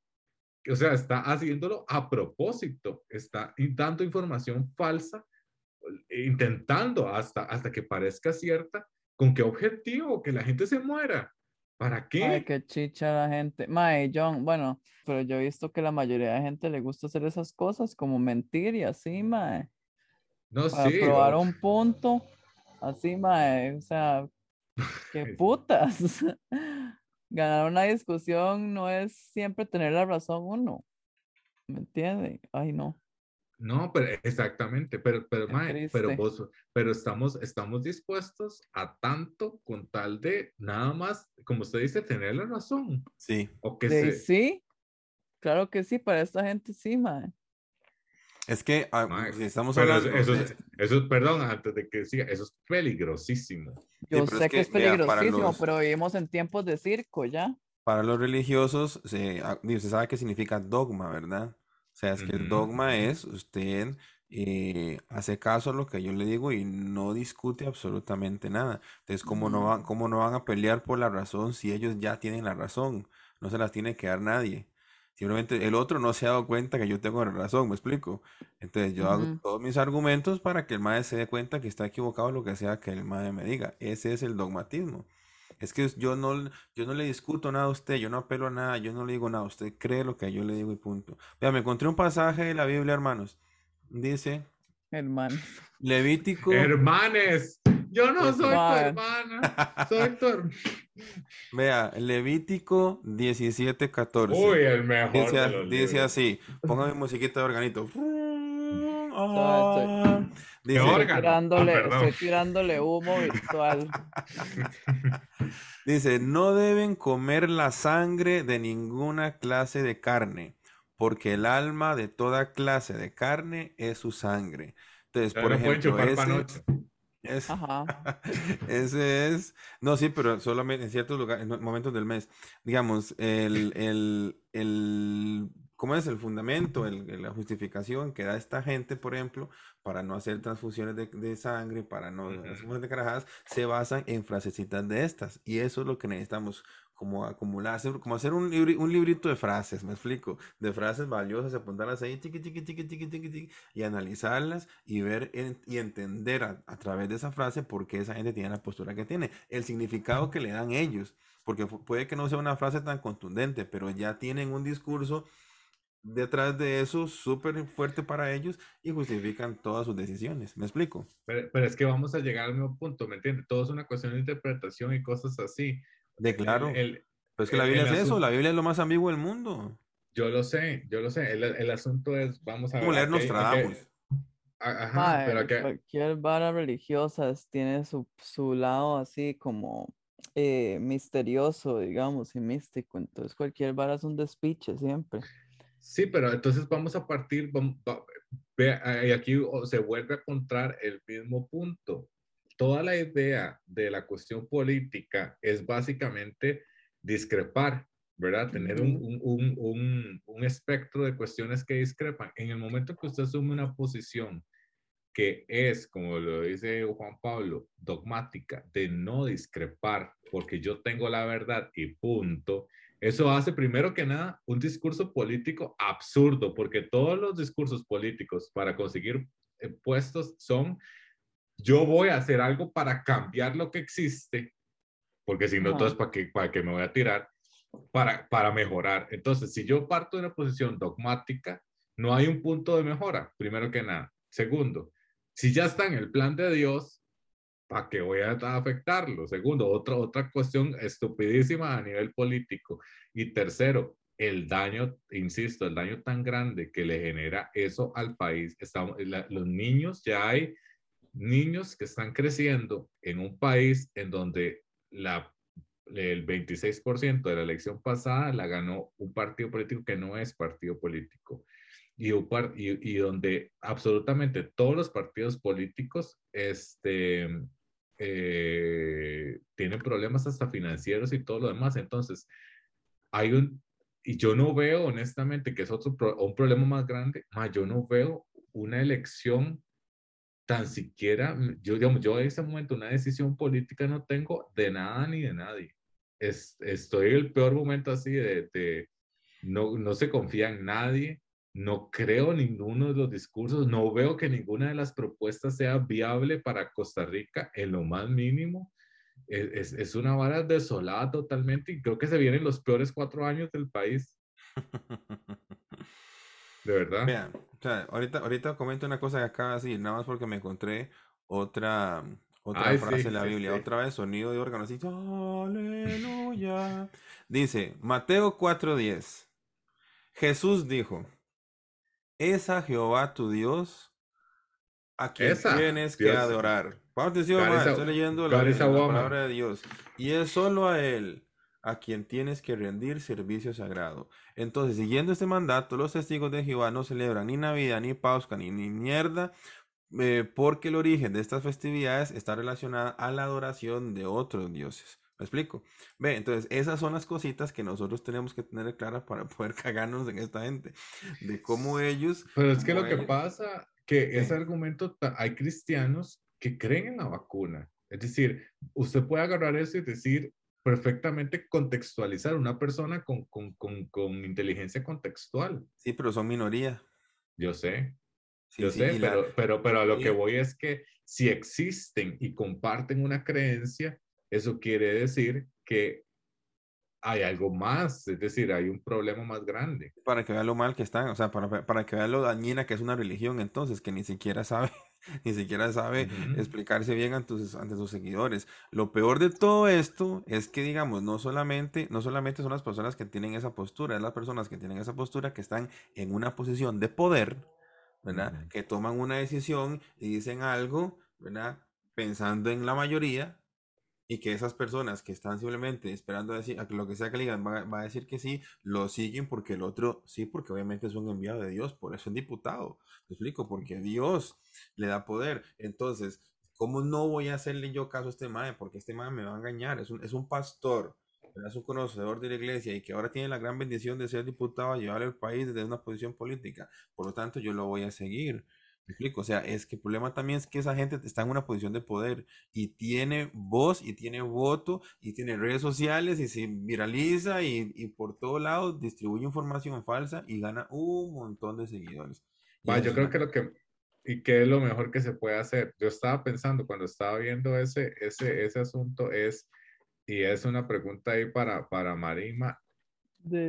O sea, está haciéndolo a propósito, está dando información falsa, intentando hasta, hasta que parezca cierta, ¿con qué objetivo? Que la gente se muera. ¿Para qué? Ay, qué chicha la gente. Mae, John, bueno, pero yo he visto que la mayoría de gente le gusta hacer esas cosas, como mentir y así, mae. No, Para sí. probar o- un punto, así, mae. O sea, qué putas. Ganar una discusión no es siempre tener la razón uno. ¿Me entiende? Ay, no. No, pero exactamente, pero, pero, mae, pero vos, pero estamos, estamos dispuestos a tanto con tal de nada más, como usted dice, tener la razón. Sí. O que De- se, sí, claro que sí, para esta gente sí, mae. Es que ah, si estamos pero hablando eso, perdón, antes de que siga, eso es peligrosísimo. Yo sé que, que, es vea, peligrosísimo, los- pero vivimos en tiempos de circo ya. Para los religiosos, se, ah, usted sabe qué significa dogma, ¿verdad? O sea, es que el dogma es usted eh, hace caso a lo que yo le digo y no discute absolutamente nada. Entonces, ¿cómo no van, cómo no van a pelear por la razón si ellos ya tienen la razón? No se las tiene que dar nadie. Simplemente el otro no se ha dado cuenta que yo tengo razón, ¿me explico? Entonces yo hago Ujú. todos mis argumentos para que el maestro se dé cuenta que está equivocado lo que sea que el maestro me diga. Ese es el dogmatismo. Es que yo no, yo no le discuto nada a usted, yo no apelo a nada, yo no le digo nada, usted cree lo que yo le digo y punto. Vea, me encontré un pasaje de la Biblia, hermanos. Dice, Hermano. Levítico, Hermanes, yo no Pues, soy tu hermana, soy tu vea, Levítico 17, 14. Uy, el mejor Dice, de a- los dice así, póngame musiquita de organito. estoy- Dice? Estoy Ah, tirándole, estoy tirándole humo virtual. dice, no deben comer la sangre de ninguna clase de carne, porque el alma de toda clase de carne es su sangre. Entonces, por ejemplo, ese. Es- Ajá. ese es, no, sí, pero solamente en ciertos lugares, en momentos del mes. Digamos, el, el, el, ¿cómo es el fundamento, el- la justificación que da esta gente, por ejemplo, para no hacer transfusiones de, de sangre, para no hacer de carajadas, se basan en frasecitas de estas. Y eso es lo que necesitamos como acumular, como hacer un, un librito de frases, me explico, de frases valiosas, apuntarlas ahí, tiqui, tiqui, tiqui, tiqui, tiqui, y analizarlas y ver y entender a, a, través de esa frase por qué esa gente tiene la postura que tiene, el significado que le dan ellos, porque puede que no sea una frase tan contundente, pero ya tienen un discurso detrás de eso súper fuerte para ellos y justifican todas sus decisiones. ¿Me explico? Pero, pero, es que vamos a llegar al mismo punto, ¿me entiendes? Todo es una cuestión de interpretación y cosas así. De claro. El, pero es que la Biblia es eso, la Biblia es lo más ambiguo del mundo. Yo lo sé, yo lo sé. El, el asunto es, vamos a ver. leer Nostradamus. Ajá, pero que... Cualquier vara religiosa tiene su, su lado así como eh, misterioso, digamos, y místico. Entonces cualquier vara es un despiche siempre. Sí, pero entonces vamos a partir, y aquí se vuelve a encontrar el mismo punto. Toda la idea de la cuestión política es básicamente discrepar, ¿verdad? Tener un, un, un, un, espectro de cuestiones que discrepan. En el momento que usted asume una posición que es, como lo dice Juan Pablo, dogmática, de no discrepar, porque yo tengo la verdad y punto, eso hace primero que nada un discurso político absurdo, porque todos los discursos políticos para conseguir eh, puestos son, yo voy a hacer algo para cambiar lo que existe, porque si no, entonces, ¿para qué, ¿para qué me voy a tirar? Para, para mejorar. Entonces, si yo parto de una posición dogmática, no hay un punto de mejora, primero que nada. Segundo, si ya está en el plan de Dios, ¿para qué voy a afectarlo? Segundo, otra, otra cuestión estupidísima a nivel político. Y tercero, el daño, insisto, el daño tan grande que le genera eso al país. Estamos, los niños, ya hay niños que están creciendo en un país en donde la, el 26% de la elección pasada la ganó un partido político que no es partido político y, y, y, donde absolutamente todos los partidos políticos este, eh, tienen problemas hasta financieros y todo lo demás. Entonces, hay un, y yo no veo honestamente que es otro un problema más grande, más yo no veo una elección tan siquiera, yo digamos, yo en ese momento una decisión política no tengo de nada ni de nadie. Es, estoy en el peor momento así de, de no, no se confía en nadie, no creo ninguno de los discursos, no veo que ninguna de las propuestas sea viable para Costa Rica en lo más mínimo. Es, es, una vara desolada totalmente y creo que se vienen los peores cuatro años del país. De verdad. Vean, o sea, ahorita, ahorita comento una cosa que acaba de decir, nada más porque me encontré otra, otra frase en la Biblia, otra vez sonido de órgano, así, aleluya. Dice, Mateo 4:10, Jesús dijo, es a Jehová tu Dios a quien tienes que adorar. atención, estoy leyendo la, palabra de Dios. Y es solo a Él a quien tienes que rendir servicio sagrado. Entonces, siguiendo este mandato, los testigos de Jehová no celebran ni Navidad, ni Pascua, ni, ni mierda, eh, porque el origen de estas festividades está relacionada a la adoración de otros dioses. ¿Me explico? Ve, entonces esas son las cositas que nosotros tenemos que tener claras para poder cagarnos en esta gente, de cómo ellos... Pero es que lo que pasa, que ese argumento, hay cristianos que creen en la vacuna. Es decir, usted puede agarrar eso y decir perfectamente contextualizar una persona con, con, con, con inteligencia contextual. Sí, pero son minoría. Yo sé. yo sé, pero, pero, pero a lo que voy es que si existen y comparten una creencia, eso quiere decir que hay algo más, es decir, hay un problema más grande. Para que vean lo mal que están, o sea, para, para que vean lo dañina que es una religión, entonces, que ni siquiera sabe, ni siquiera sabe explicarse bien ante sus, ante sus seguidores. Lo peor de todo esto es que, digamos, no solamente, no solamente son las personas que tienen esa postura, es las personas que tienen esa postura que están en una posición de poder, ¿verdad? Que toman una decisión y dicen algo, ¿verdad? Pensando en la mayoría, y que esas personas que están simplemente esperando a, decir, a que lo que sea que le digan va, a decir que sí, lo siguen porque el otro sí, porque obviamente es un enviado de Dios, por eso es diputado. ¿Me explico? Porque Dios le da poder. Entonces, ¿cómo no voy a hacerle yo caso a este mae? Porque este mae me va a engañar. Es un, es un pastor, es un conocedor de la iglesia y que ahora tiene la gran bendición de ser diputado a llevar el país desde una posición política. Por lo tanto, yo lo voy a seguir. Me explico, o sea, es que el problema también es que esa gente está en una posición de poder y tiene voz y tiene voto y tiene redes sociales y se viraliza y, y por todos lados distribuye información falsa y gana un montón de seguidores. Yo creo una... que lo que, y qué es lo mejor que se puede hacer. Yo estaba pensando cuando estaba viendo ese, ese, ese asunto es, y es una pregunta ahí para, para Marima,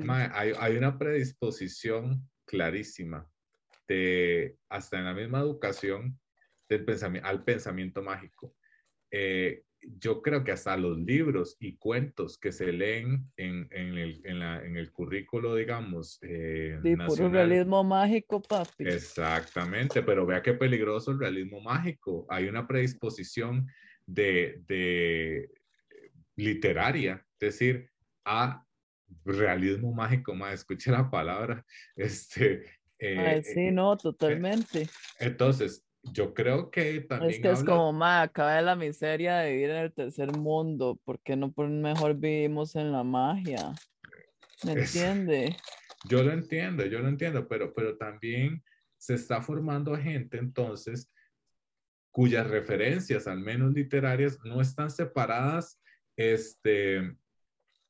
hay, hay una predisposición clarísima de, hasta en la misma educación del pensamiento, al pensamiento mágico. Eh, yo creo que hasta los libros y cuentos que se leen en, en el, en la- en el currículo, digamos, eh, Sí, realismo mágico, papi. Exactamente, pero vea qué peligroso el realismo mágico. Hay una predisposición de, de literaria, es decir, a realismo mágico, más escuche la palabra. Este, eh, sí, eh, no, totalmente. entonces, yo creo que Es también que es habla- como, ma, acaba de la miseria de vivir en el tercer mundo. ¿Por qué no por mejor vivimos en la magia? ¿Me Es- entiende? Yo lo entiendo, yo lo entiendo, pero, pero también se está formando gente entonces cuyas referencias, al menos literarias, no están separadas este,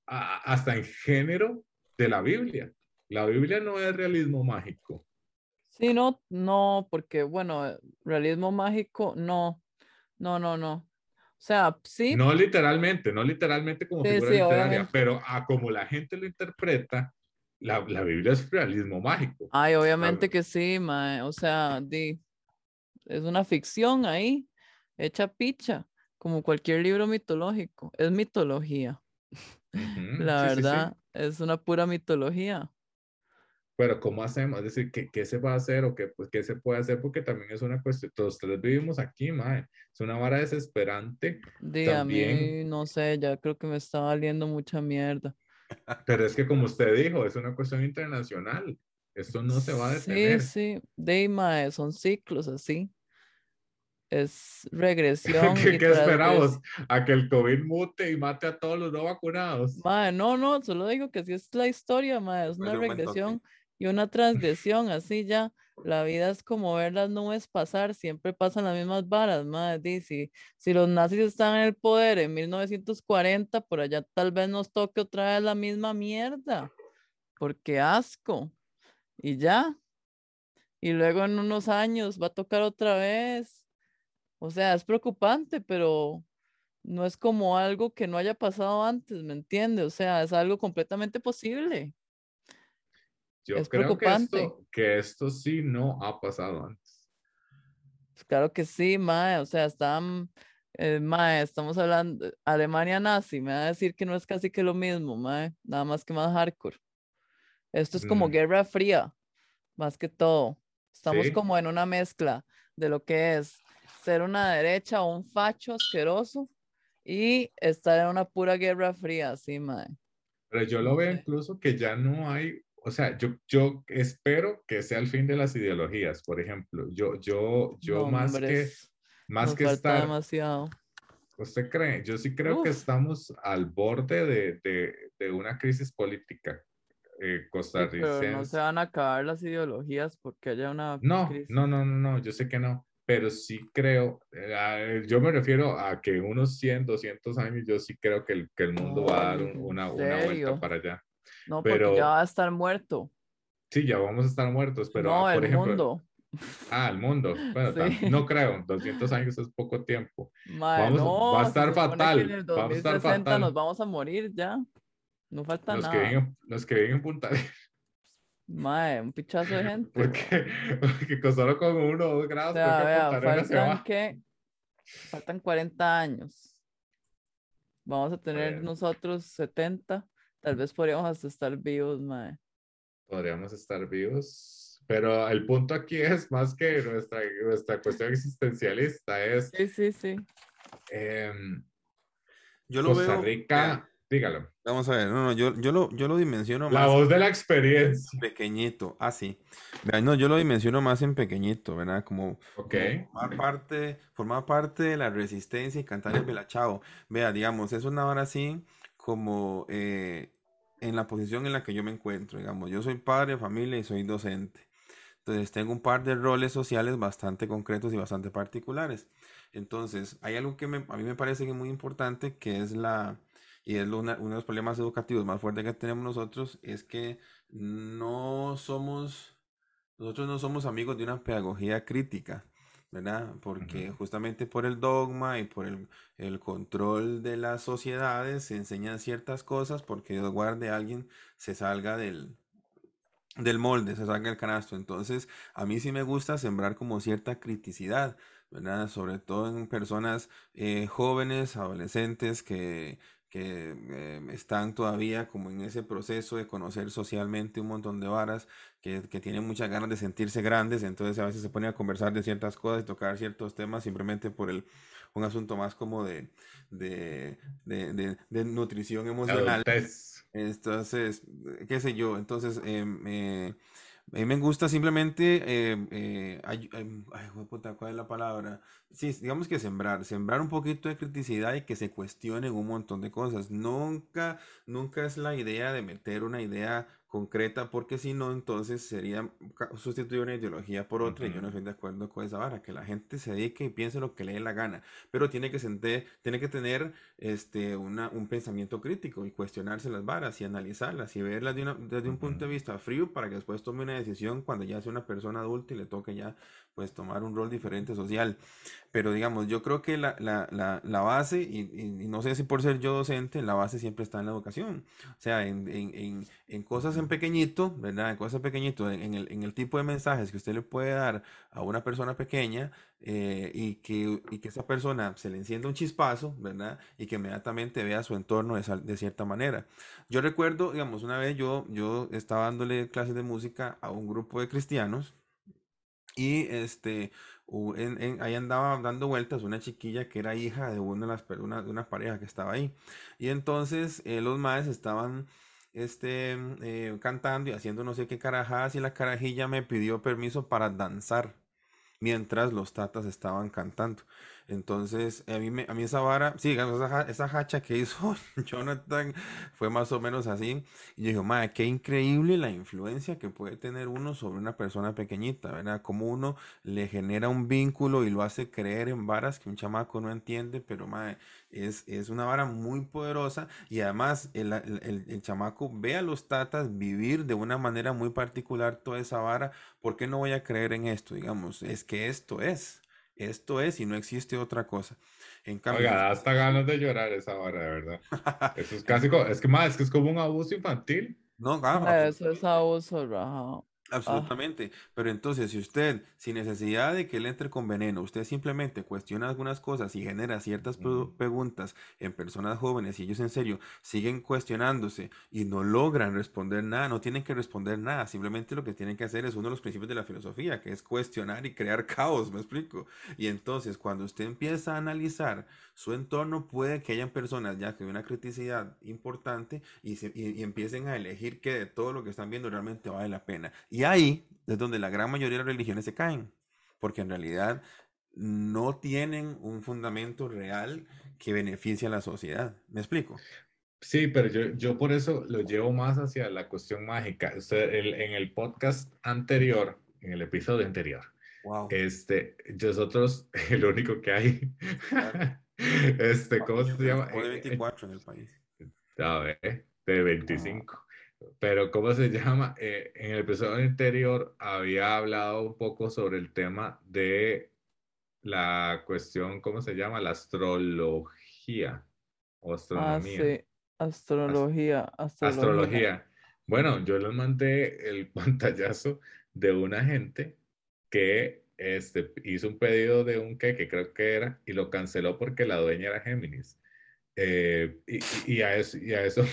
a- hasta en género de la Biblia. La Biblia no es realismo mágico. Sí, no, no, porque bueno, realismo mágico, no, no, no, no. O sea, sí, No literalmente, no literalmente como Sí, figura sí, literaria, obviamente. pero a como la gente lo interpreta, la, la Biblia es realismo mágico. ay, obviamente que sí, ma, o sea, di, es una ficción ahí, hecha picha, como cualquier libro mitológico, es mitología, la sí. verdad, es una pura mitología. Pero ¿cómo hacemos? Es decir, ¿qué, qué se va a hacer o qué, pues, qué se puede hacer? Porque también es una cuestión, todos ustedes vivimos aquí, mae. Es una vara desesperante, a También- mí, no sé, ya creo que me está valiendo mucha mierda. pero es que como usted dijo, es una cuestión internacional. Esto no se va a detener. Sí, sí, de mae, son ciclos así. Es regresión. ¿Qué, qué esperamos? ¿A que el COVID mute y mate a todos los no vacunados? Mae, no, no, solo digo que así es la historia, mae, es una regresión y una transgresión, así ya. La vida es como ver las nubes pasar, siempre pasan las mismas varas, di, Si, si los nazis están en el poder en 1940, por allá tal vez nos toque otra vez la misma mierda, porque asco. Y ya. Y luego en unos años va a tocar otra vez. O sea, es preocupante, pero no es como algo que no haya pasado antes, ¿me entiende? O sea, es algo completamente posible. Yo es creo que preocupante. esto, que esto sí no ha pasado antes. Pues claro que sí, mae, o sea, están, eh, mae, estamos hablando, Alemania nazi, me va a decir que no es casi que lo mismo, mae, nada más que más hardcore. Esto es como Mm. Guerra Fría, más que todo. Estamos Sí. como en una mezcla de lo que es ser una derecha o un facho asqueroso y estar en una pura Guerra Fría, sí, mae. Pero yo lo veo incluso que ya no hay, o sea, yo, yo espero que sea el fin de las ideologías, por ejemplo. Yo, yo, yo No, más que, hombres, más nos que estar, demasiado. ¿usted cree? Yo sí creo que Uf. estamos al borde de, de, de una crisis política eh, Sí, pero no costarricense. se van a acabar las ideologías porque haya una No, crisis. no, no, no, no, yo sé que no, pero sí creo, eh, a- yo me refiero a que unos 100, 200 años, yo sí creo que el, que el mundo va a dar un- Ay, ¿en una, una vuelta para allá. No, porque pero- ya va a estar muerto. Sí, ya vamos a estar muertos, pero no, ah, por el ejemplo, mundo. ah, el mundo, bueno, Sí. no creo, 200 años es poco tiempo. Mae, Vamos- no, va a estar que fatal, En el va a estar 2060 fatal. nos vamos a morir ya. No falta Los que, nada. viven, los que viven en Punta Mae, un pichazo de gente. porque, porque solo con uno o dos O grados, sea, creo que vea, Punta Arenas se faltan que faltan 40 años. Vamos a tener nosotros 70. Tal vez podríamos hasta estar vivos, mae. Podríamos estar vivos, pero el punto aquí es más que nuestra, nuestra cuestión existencialista, es Sí, sí, sí. em, Yo lo Costa veo, Rica, dígalo, vamos a ver, no, no, yo, yo lo, yo lo dimensiono la más voz de la experiencia. pequeñito, ah, sí. Vea, no, yo lo dimensiono más en pequeñito, ¿verdad? Como, Ok, como formar parte, formar parte de la resistencia y cantar el Belachao. Vea, digamos, es una hora así como eh, en la posición en la que yo me encuentro, digamos, yo soy padre de familia y soy docente. Entonces tengo un par de roles sociales bastante concretos y bastante particulares. Entonces, hay algo que a mí me parece que es muy importante, que es la, y es uno de los problemas educativos más fuertes que tenemos nosotros, es que no somos, nosotros no somos amigos de una pedagogía crítica. ¿Verdad? Porque justamente por el dogma y por el, el, control de las sociedades se enseñan ciertas cosas porque Dios guarde a alguien se salga del, del molde, se salga del canasto. Entonces, a mí sí me gusta sembrar como cierta criticidad, ¿verdad? Sobre todo en personas eh, jóvenes, adolescentes que que eh, están todavía como en ese proceso de conocer socialmente un montón de varas, que, que, tienen muchas ganas de sentirse grandes, entonces a veces se ponen a conversar de ciertas cosas y tocar ciertos temas simplemente por el, un asunto más como de, de, de, de, nutrición emocional. Entonces, qué sé yo, entonces... Eh, a mí me gusta simplemente, eh, eh, ay, puta, ¿cuál es la palabra? Sí, digamos que sembrar, sembrar un poquito de criticidad y que se cuestionen un montón de cosas. Nunca, nunca es la idea de meter una idea concreta, porque si no, entonces sería sustituir una ideología por otra, y yo no estoy de acuerdo con esa vara, que la gente se dedique y piense lo que le dé la gana, pero tiene que, sentir, tiene que tener este, una, un pensamiento crítico y cuestionarse las varas y analizarlas y verlas de desde un punto de vista frío para que después tome una decisión cuando ya sea una persona adulta y le toque ya pues tomar un rol diferente social. Pero digamos, yo creo que la, la, la, la base, y, y, no sé si por ser yo docente, la base siempre está en la educación. O sea, en, en, en, cosas en pequeñito, ¿verdad? En cosas pequeñito, en, el, en el tipo de mensajes que usted le puede dar a una persona pequeña eh, y, que, y que esa persona se le encienda un chispazo, ¿verdad? Y que inmediatamente vea su entorno de, de cierta manera. Yo recuerdo, digamos, una vez yo, yo estaba dándole clases de música a un grupo de cristianos y este, ahí andaba dando vueltas una chiquilla que era hija de una de pareja que estaba ahí. Y entonces eh, los maes estaban este, eh, cantando y haciendo no sé qué carajadas y la carajilla me pidió permiso para danzar mientras los tatas estaban cantando. Entonces, a mí, me, a mí esa vara, sí, esa, esa hacha que hizo Jonathan fue más o menos así. Y yo dije, madre, qué increíble la influencia que puede tener uno sobre una persona pequeñita, ¿verdad? Como uno le genera un vínculo y lo hace creer en varas que un chamaco no entiende, pero madre, es, es una vara muy poderosa. Y además, el, el, el chamaco ve a los tatas vivir de una manera muy particular toda esa vara. ¿Por qué no voy a creer en esto? Digamos, es que esto es. Esto es y no existe otra cosa. En cambio, Oiga, hasta ganas de llorar esa vara, de verdad. Eso es casi, es que más, es que es como un abuso infantil. No, claro. Eso es abuso, Raja. Ah. Absolutamente. Pero entonces, si usted, sin necesidad de que él entre con veneno, usted simplemente cuestiona algunas cosas y genera ciertas preguntas en personas jóvenes y ellos en serio siguen cuestionándose y no logran responder nada, no tienen que responder nada, simplemente lo que tienen que hacer es uno de los principios de la filosofía, que es cuestionar y crear caos, me explico. Y entonces, cuando usted empieza a analizar su entorno, puede que hayan personas ya que una criticidad importante y, y empiecen a elegir que de todo lo que están viendo realmente vale la pena. Y ahí es donde la gran mayoría de las religiones se caen, porque en realidad no tienen un fundamento real que beneficie a la sociedad. ¿Me explico? Sí, pero yo, yo por eso lo llevo más hacia la cuestión mágica. en el podcast anterior, en el episodio anterior, wow. este, nosotros, el único que hay, este, ¿cómo se llama? de 24 en el país. A ver, de 25. Pero, ¿cómo se llama? Eh, en el episodio anterior había hablado un poco sobre el tema de la cuestión, ¿cómo se llama? La astrología o astronomía. Ah, sí. Astrología, astrología. Astrología. Bueno, yo les mandé el pantallazo de una gente que este, hizo un pedido de un que creo que era, y lo canceló porque la dueña era Géminis. Eh, y, a eso, y a eso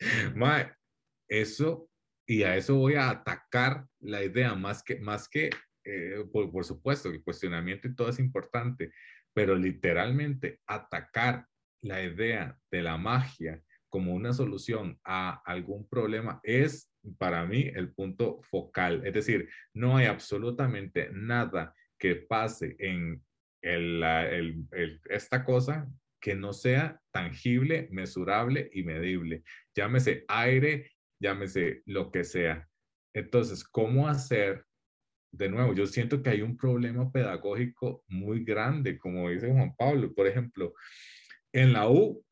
eso, y a eso voy a atacar la idea, más que, más que eh, por, por, supuesto, el cuestionamiento y todo es importante, pero literalmente atacar la idea de la magia como una solución a algún problema es para mí el punto focal. Es decir, no hay absolutamente nada que pase en el, el, esta cosa que no sea tangible, mesurable y medible. Llámese aire, llámese lo que sea. Entonces, ¿cómo hacer de nuevo, yo siento que hay un problema pedagógico muy grande, como dice Juan Pablo. Por ejemplo, en la U,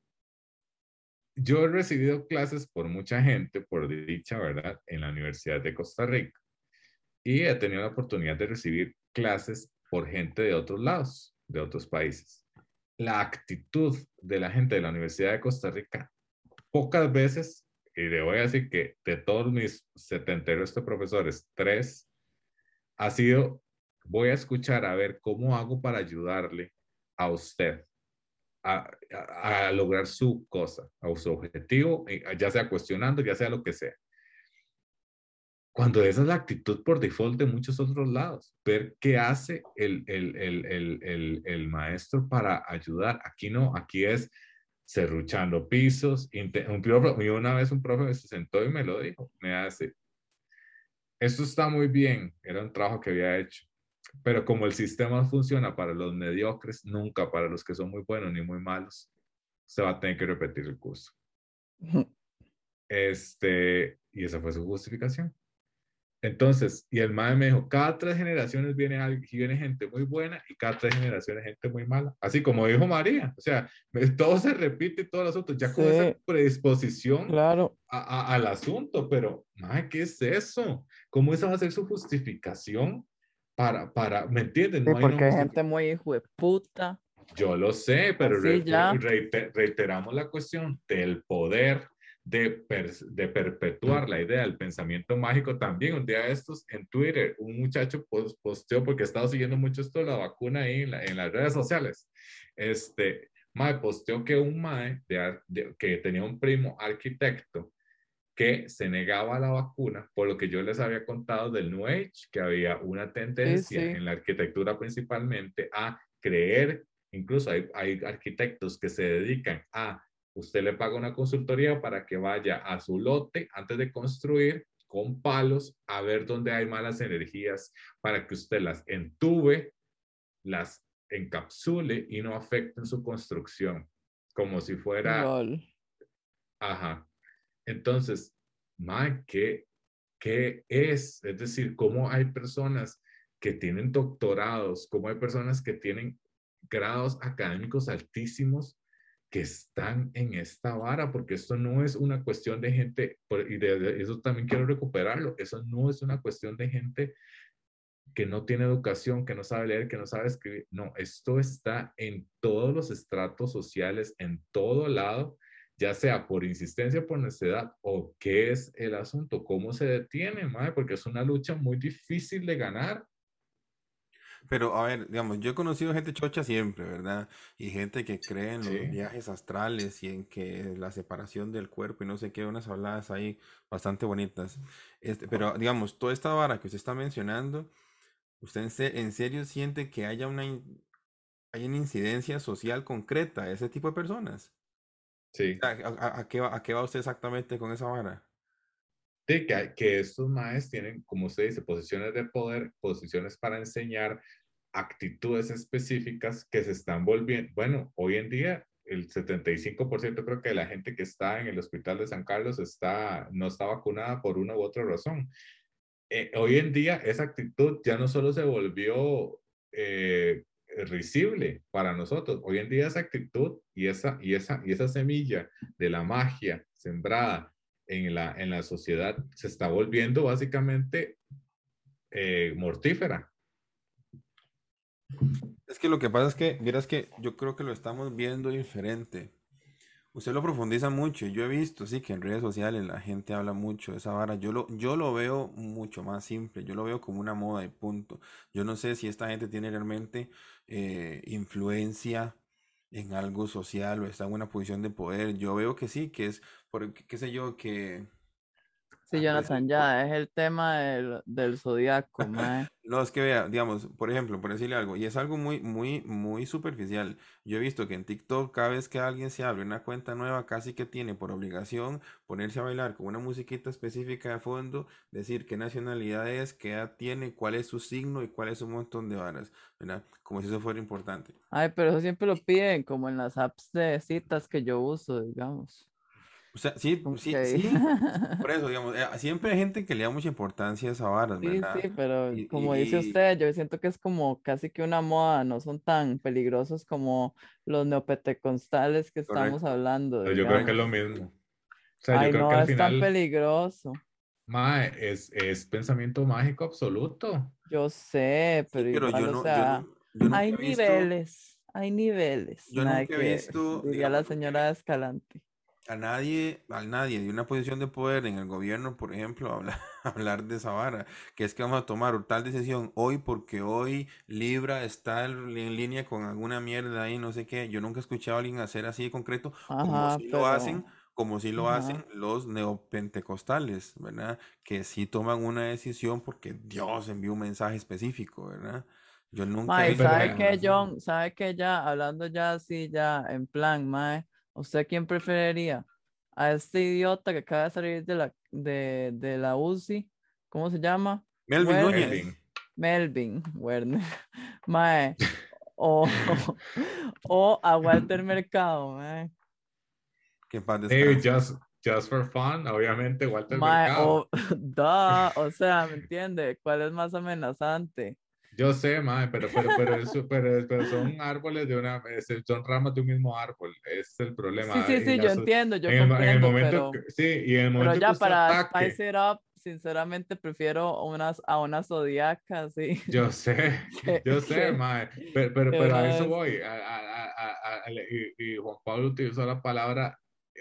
yo he recibido clases por mucha gente, por dicha, ¿verdad? En la Universidad de Costa Rica. Y he tenido la oportunidad de recibir clases por gente de otros lados, de otros países. La actitud de la gente de la Universidad de Costa Rica, pocas veces, y le voy a decir que de todos mis 78 profesores, tres ha sido, voy a escuchar a ver cómo hago para ayudarle a usted a, lograr su cosa, a su objetivo, eh, ya sea cuestionando, ya sea lo que sea. Cuando esa es la actitud por default de muchos otros lados, ver qué hace el, el, el, el maestro para ayudar. Aquí no, aquí es cerruchando pisos. Un una vez un profe se sentó y me lo dijo, me hace, esto está muy bien, era un trabajo que había hecho, pero como el sistema funciona para los mediocres, nunca para los que son muy buenos ni muy malos, se va a tener que repetir el curso. Este, y esa fue su justificación. Entonces, y el madre me dijo, cada tres generaciones viene, viene gente muy buena y cada tres generaciones gente muy mala. Así como dijo María, o sea, todo se repite todos los asuntos, ya con esa predisposición claro. al asunto, pero, madre, ¿qué es eso? ¿Cómo esa va a ser su justificación para, para ¿me entienden? No porque hay gente muy hijo de puta. Yo lo sé, pero reiteramos la cuestión del poder de, de, perpetuar la idea del pensamiento mágico también. Un día de estos en Twitter, un muchacho posteó, porque he estado siguiendo mucho esto de la vacuna ahí en, en las redes sociales, este, mae, posteó que un mae de, que tenía un primo arquitecto que se negaba a la vacuna, por lo que yo les había contado del New Age, que había una tendencia en la arquitectura principalmente a creer, incluso hay, hay arquitectos que se dedican a Usted le paga una consultoría para que vaya a su lote antes de construir con palos a ver dónde hay malas energías para que usted las entube, las encapsule y no afecten su construcción, como si fuera... Ajá. Entonces, ¿qué, ¿qué es? Es decir, ¿cómo hay personas que tienen doctorados, cómo hay personas que tienen grados académicos altísimos que están en esta vara, porque esto no es una cuestión de gente, y de, eso también quiero recuperarlo, eso no es una cuestión de gente que no tiene educación, que no sabe leer, que no sabe escribir. No, esto está en todos los estratos sociales, en todo lado, ya sea por insistencia, por necesidad o qué es el asunto, cómo se detiene, madre, porque es una lucha muy difícil de ganar pero, a ver, digamos, yo he conocido gente chocha siempre, ¿verdad? Y gente que cree en los viajes astrales y en que la separación del cuerpo y no sé qué, unas habladas ahí bastante bonitas. Este, pero, digamos, toda esta vara que usted está mencionando, ¿usted en, serio siente que haya una, hay una incidencia social concreta a ese tipo de personas? Sí. ¿A, qué va, ¿A qué va usted exactamente con esa vara? Sí, que, que estos maes tienen, como usted dice, posiciones de poder, posiciones para enseñar, actitudes específicas que se están volviendo, bueno, hoy en día el 75% creo que de la gente que está en el hospital de San Carlos está, no está vacunada por una u otra razón. Eh, hoy en día esa actitud ya no solo se volvió eh, risible para nosotros, hoy en día esa actitud y esa, y, esa, y esa semilla de la magia sembrada en la, en la sociedad se está volviendo básicamente eh, mortífera. Es que lo que pasa es que, miras que yo creo que lo estamos viendo diferente. Usted lo profundiza mucho. Yo he visto, sí, que en redes sociales la gente habla mucho de esa vara. Yo lo, yo lo veo mucho más simple. Yo lo veo como una moda y punto. Yo no sé si esta gente tiene realmente eh, influencia en algo social o está en una posición de poder. Yo veo que sí, que es, por, qué sé yo, que Sí, Jonathan, ya, es el tema del, del zodiaco, No, es que vea, digamos, por ejemplo, por decirle algo, y es algo muy, muy, muy superficial. Yo he visto que en TikTok, cada vez que alguien se abre una cuenta nueva, casi que tiene por obligación ponerse a bailar con una musiquita específica de fondo, decir qué nacionalidad es, qué edad tiene, cuál es su signo y cuál es un montón de varas, ¿verdad? Como si eso fuera importante. Ay, pero eso siempre lo piden, como en las apps de citas que yo uso, digamos. O sea, sí, sí, sí. Por eso, digamos, eh, siempre hay gente que le da mucha importancia a esa vara, Sí, ¿verdad? sí, pero Y, como dice usted, yo siento que es como casi que una moda, no son tan peligrosos como los neopentecostales que estamos hablando, Pero yo creo que es lo mismo. O sea, yo Ay, creo no, que al es tan peligroso. mae, es, es pensamiento mágico absoluto. Yo sé, sí, pero igual, yo o no, yo sea, no, yo nunca hay visto, niveles, hay niveles, yo nunca he visto, diría la digamos, señora que Escalante. A nadie, a nadie de una posición de poder en el gobierno, por ejemplo, hablar, hablar de esa vara, que es que vamos a tomar tal decisión hoy porque hoy Libra está en línea con alguna mierda ahí, no sé qué. Yo nunca he escuchado a alguien hacer así de concreto, como Ajá, si lo hacen, pero, como si lo ajá. hacen los neopentecostales, ¿verdad? Que sí toman una decisión porque Dios envió un mensaje específico, ¿verdad? Yo nunca Mae, pero ¿sabe así. John? ¿Sabe qué ya, hablando ya así, ya en plan, mae, ¿usted quién preferiría? A este idiota que acaba de salir de la, de, de la UCI, ¿cómo se llama? Melvin Werner, Núñez, Melvin. Melvin, Werner, mae, o, o a Walter Mercado, mae, que paz Hey, just, just for fun, obviamente, Walter mae, Mercado. o, duh, o sea, ¿me entiende? ¿Cuál es más amenazante? Yo sé, mae, pero, pero, pero, eso, pero, pero son árboles de una, son ramas de un mismo árbol. Ese es el Sí, problema. sí, sí, la yo entiendo, yo en el, mo- en el comprendo, momento, pero... que- sí, y en el Pero momento que ya usted para ataque, spice it up, sinceramente prefiero unas, a una zodiaca, sí. yo sé, que, yo sé, que, mae, pero, pero, que pero a eso voy. a- a- a- y, y Juan Pablo utilizó la palabra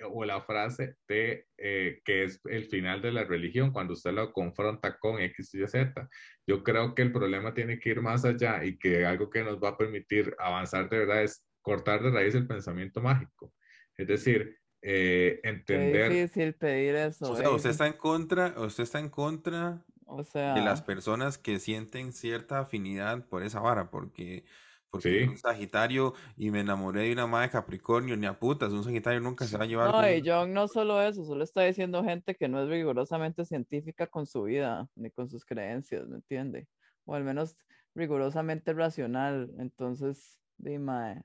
o la frase de eh, que es el final de la religión cuando usted lo confronta con X y Z. Yo creo que el problema tiene que ir más allá y que algo que nos va a permitir avanzar de verdad es cortar de raíz el pensamiento mágico. Es decir, eh, entender, difícil pedir O eso, sea, usted baby. está en contra, usted está en contra O de las sea, personas que sienten cierta afinidad por esa vara, porque, porque soy un sí, Sagitario y me enamoré de una madre de Capricornio, ni a putas, un Sagitario nunca se va a llevar no, con y. John no solo eso, solo está diciendo gente que no es rigurosamente científica con su vida, ni con sus creencias, ¿me entiende? O al menos rigurosamente racional. Entonces, dime,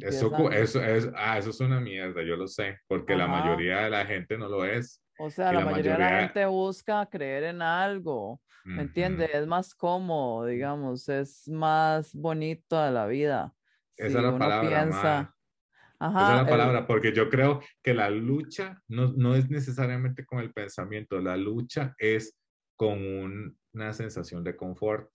eso, empiezan, eso, es, ah, eso es una mierda, yo lo sé, porque la ajá. mayoría de la gente no lo es. O sea, la la mayoría de la mayoría, gente busca creer en algo, ¿me entiende? ujú, Es más cómodo, digamos, es más bonito a la vida. esa es Si la uno palabra, piensa, Esa es ajá, la el, palabra, porque yo creo que la lucha no, no es necesariamente con el pensamiento, la lucha es con un- una sensación de confort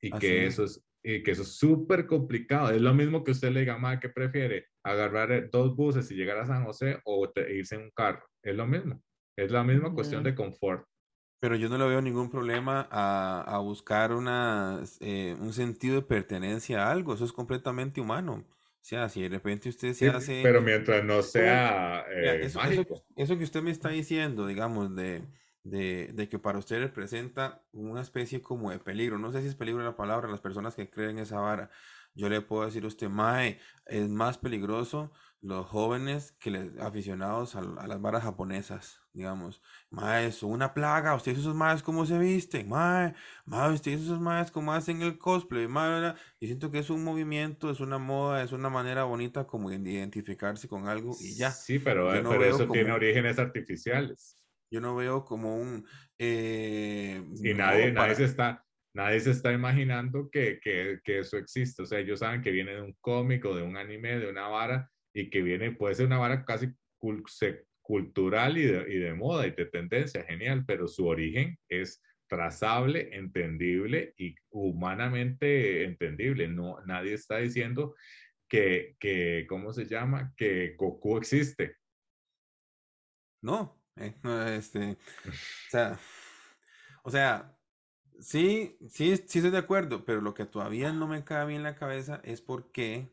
y Así que es. eso es y que eso es súper complicado. Es lo mismo que usted le diga, "Ma, ¿qué prefiere? ¿Agarrar eh, dos buses y llegar a San José o te- irse en un carro? Es lo mismo. Es la misma cuestión de confort. Pero yo no le veo ningún problema a, a buscar una, eh, un sentido de pertenencia a algo, eso es completamente humano. O sea, si de repente usted se Sí, hace pero mientras no sea eh, eso, eso, eso que usted me está diciendo, digamos, de, de, de que para usted representa una especie como de peligro, no sé si es peligro la palabra, las personas que creen esa vara, yo le puedo decir a usted, Mae, es más peligroso los jóvenes que les, aficionados a, a las varas japonesas, digamos, Mae, son una plaga, ustedes esos maes cómo se visten, Mae, Mae, ustedes esos maes cómo hacen el cosplay, Mae. Yo siento que es un movimiento, es una moda, es una manera bonita como de identificarse con algo y ya. Sí, pero, no pero eso tiene como, orígenes artificiales. yo no veo como un, eh, Y nadie, nadie se para, está, nadie se está imaginando que, que, que eso existe. O sea, ellos saben que viene de un cómic o de un anime, de una vara, y que viene, puede ser una vara casi cultural y de, y de moda y de tendencia, genial, pero su origen es trazable, entendible y humanamente entendible. No, nadie está diciendo que, que, ¿cómo se llama? Que Goku existe. no, eh, este, o sea, o sea, sí, sí, sí estoy de acuerdo, pero lo que todavía no me cabe en la cabeza es por qué,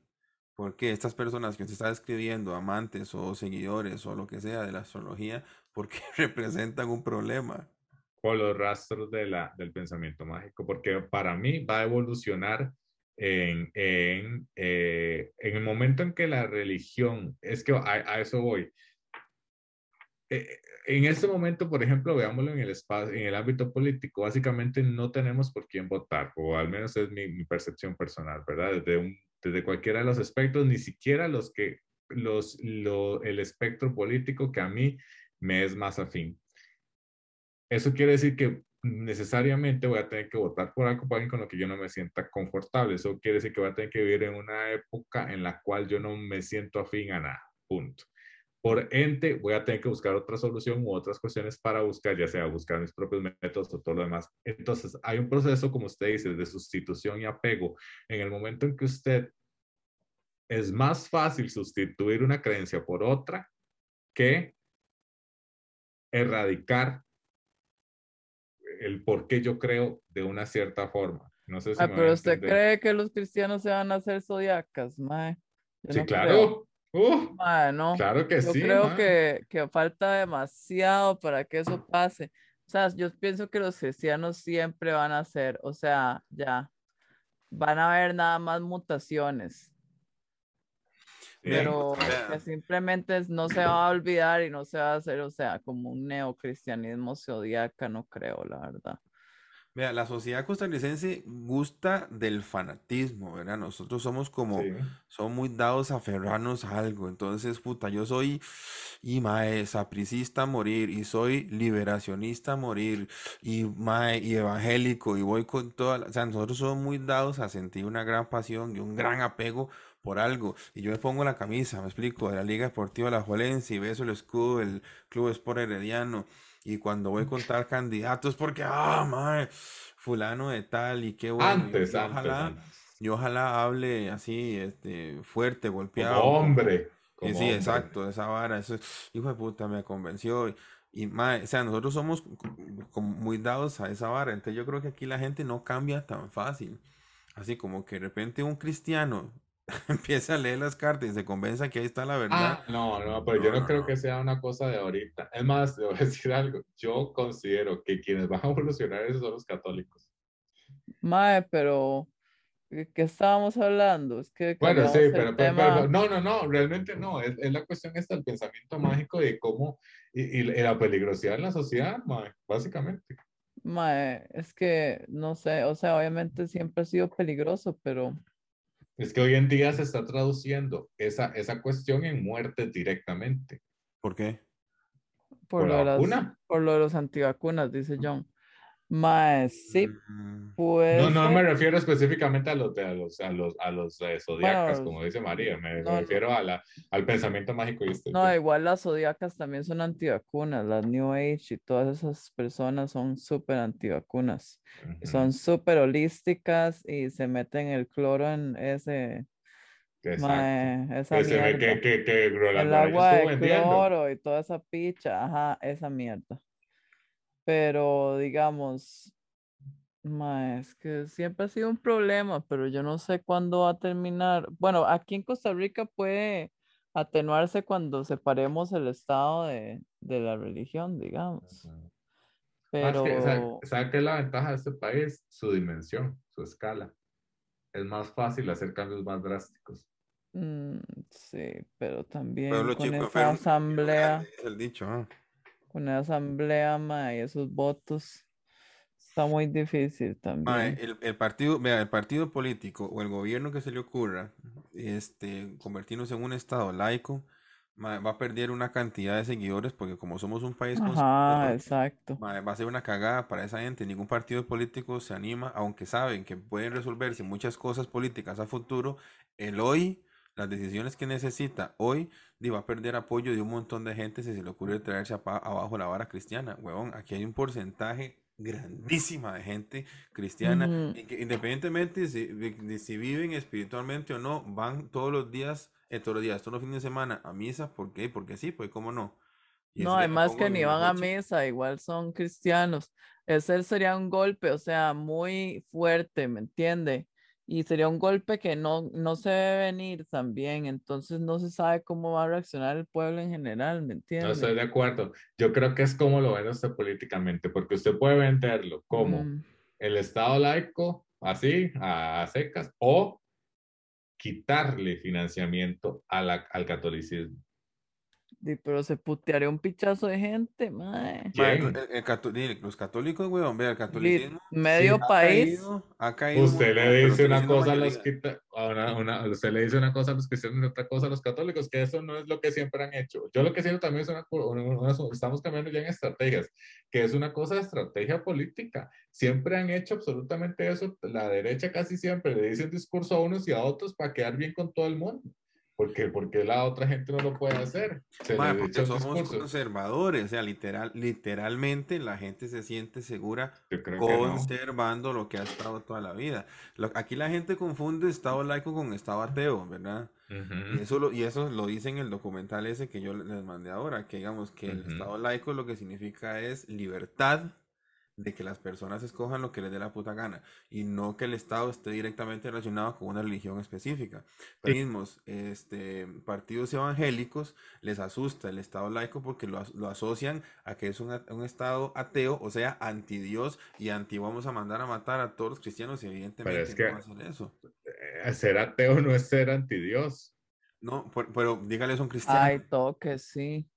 por qué estas personas que usted está describiendo, amantes o seguidores o lo que sea de la astrología, por qué representan un problema. por los rastros de la, del pensamiento mágico, porque para mí va a evolucionar en, en, eh, en el momento en que la religión, es que a, a eso voy. Eh, en este momento, por ejemplo, veámoslo en el espacio, en el ámbito político, básicamente no tenemos por quién votar, o al menos es mi, mi percepción personal, ¿verdad? Desde, un, desde cualquiera de los aspectos, ni siquiera los que los, lo, el espectro político que a mí me es más afín. Eso quiere decir que necesariamente voy a tener que votar por algo con lo que yo no me sienta confortable. Eso quiere decir que voy a tener que vivir en una época en la cual yo no me siento afín a nada. Punto. Por ente, voy a tener que buscar otra solución u otras cuestiones para buscar, ya sea buscar mis propios métodos o todo lo demás. Entonces, hay un proceso, como usted dice, de sustitución y apego. En el momento en que usted es más fácil sustituir una creencia por otra que erradicar el por qué yo creo de una cierta forma. No sé si ah, pero usted cree que los cristianos se van a hacer zodiacas, mae. sí, claro. Uh, no. Claro que yo sí. Yo creo que, que falta demasiado para que eso pase. O sea, yo pienso que los cristianos siempre van a ser, o sea, ya, van a haber nada más mutaciones. Pero que simplemente no se va a olvidar y no se va a hacer, o sea, como un neocristianismo zodiaca, no creo, la verdad. Vea, la sociedad costarricense gusta del fanatismo, ¿verdad? Nosotros somos como, somos muy dados a aferrarnos a algo. Entonces, puta, yo soy y mae, sapricista a morir, y soy liberacionista a morir, y mae, y evangélico, y voy con toda O sea, nosotros somos muy dados a sentir una gran pasión y un gran apego por algo. Y yo me pongo la camisa, me explico, de la Liga Deportiva La Juelense, y beso el escudo del Club Sport Herediano y cuando voy con tal candidato es porque, ah, madre, fulano de tal y qué bueno. Antes, yo, antes, ojalá, Yo ojalá hable así, este, fuerte, golpeado. Como hombre. sí, exacto, esa vara, eso, hijo de puta, me convenció. Y, y o sea, nosotros somos muy dados a esa vara. Entonces yo creo que aquí la gente no cambia tan fácil. Así como que de repente un cristiano empieza a leer las cartas y se convenza que ahí está la verdad. Ah, no, no, pero yo no, creo que sea una cosa de ahorita. Es más, te voy a decir algo. Yo considero que quienes van a evolucionar esos son los católicos. Mae, pero ¿qué estábamos hablando? Es que bueno, sí, pero, no, no, no, realmente no. Es, es la cuestión esta, el pensamiento mágico de cómo y, y, la peligrosidad en la sociedad, mae, básicamente. Mae, es que no sé, o sea, obviamente siempre ha sido peligroso, pero es que hoy en día se está traduciendo esa, esa cuestión en muerte directamente. ¿Por qué? Por, lo, de las, por lo de los antivacunas, dice John. Más, sí, pues. No, no me refiero específicamente a los, a los, a los, a los eh, zodiacas, como dice María, me, refiero a la, al pensamiento mágico y este. No, igual las zodiacas también son antivacunas, las New Age y todas esas personas son súper antivacunas. Son súper holísticas y se meten el cloro en ese. esa mierda. Que, que, que, el agua de cloro y toda esa picha, ajá, esa mierda. Pero digamos, es que siempre ha sido un problema, pero yo no sé cuándo va a terminar. Bueno, aquí en Costa Rica puede atenuarse cuando separemos el estado de, la religión, digamos. Pero... ¿sabe, qué es la ventaja de este país? Su dimensión, su escala. Es más fácil hacer cambios más drásticos. Mm, sí, pero también con esa asamblea. el dicho, una asamblea, y esos votos. Está muy difícil también. el, partido, vea, el partido político o el gobierno que se le ocurra, este, convertirnos en un estado laico, va a perder una cantidad de seguidores porque como somos un país Ajá, exacto. va a ser una cagada para esa gente. Ningún partido político se anima, aunque saben que pueden resolverse muchas cosas políticas a futuro, el hoy las decisiones que necesita hoy va a perder apoyo de un montón de gente si se le ocurre traerse abajo la vara cristiana. Huevón, aquí hay un porcentaje grandísima de gente cristiana, independientemente de si, viven espiritualmente o no, van todos los días, eh, todos los días, todos los fines de semana a misa. ¿Por qué? Porque sí, pues cómo no. no, además que ni van a misa, igual son cristianos. Ese sería un golpe, o sea, muy fuerte, ¿me entiende? Y sería un golpe que no, no se debe venir también, entonces no se sabe cómo va a reaccionar el pueblo en general, ¿me entiendes? No estoy de acuerdo. Yo creo que es como lo ven usted políticamente, porque usted puede venderlo como mm. el Estado laico, así, a, secas, o quitarle financiamiento a la, al catolicismo. Pero se putearía un pichazo de gente, mae. Mae, el- el cató- los católicos, weón, vea, el catolicismo medio ha país. caído, ha caído Usted le dice una cosa a los a una- una- usted le dice una cosa a los cristianos y otra cosa a los católicos, que eso no es lo que siempre han hecho. Yo lo que siento también es una- una- estamos cambiando ya en estrategias, que es una cosa de estrategia política. Siempre han hecho absolutamente eso. La derecha casi siempre le dice un discurso a unos y a otros para quedar bien con todo el mundo. Porque, porque la otra gente no lo puede hacer. Se porque somos conservadores, o sea, literal, literalmente la gente se siente segura no. conservando lo que ha estado toda la vida. Lo- aquí la gente confunde Estado laico con Estado ateo, ¿verdad? Y eso, lo, y eso lo dice en el documental ese que yo les mandé ahora, que digamos que el. Estado laico lo que significa es libertad de que las personas escojan lo que les dé la puta gana y no que el Estado esté directamente relacionado con una religión específica. Pero mismos, este, partidos evangélicos les asusta el Estado laico porque lo, lo asocian a que es un, a- un Estado ateo, o sea, anti Dios y anti vamos a mandar a matar a todos los cristianos y evidentemente es no que- eso. Eh, Ser ateo no es ser antidios. No, por- pero dígales a un cristiano. Ay, toque, sí.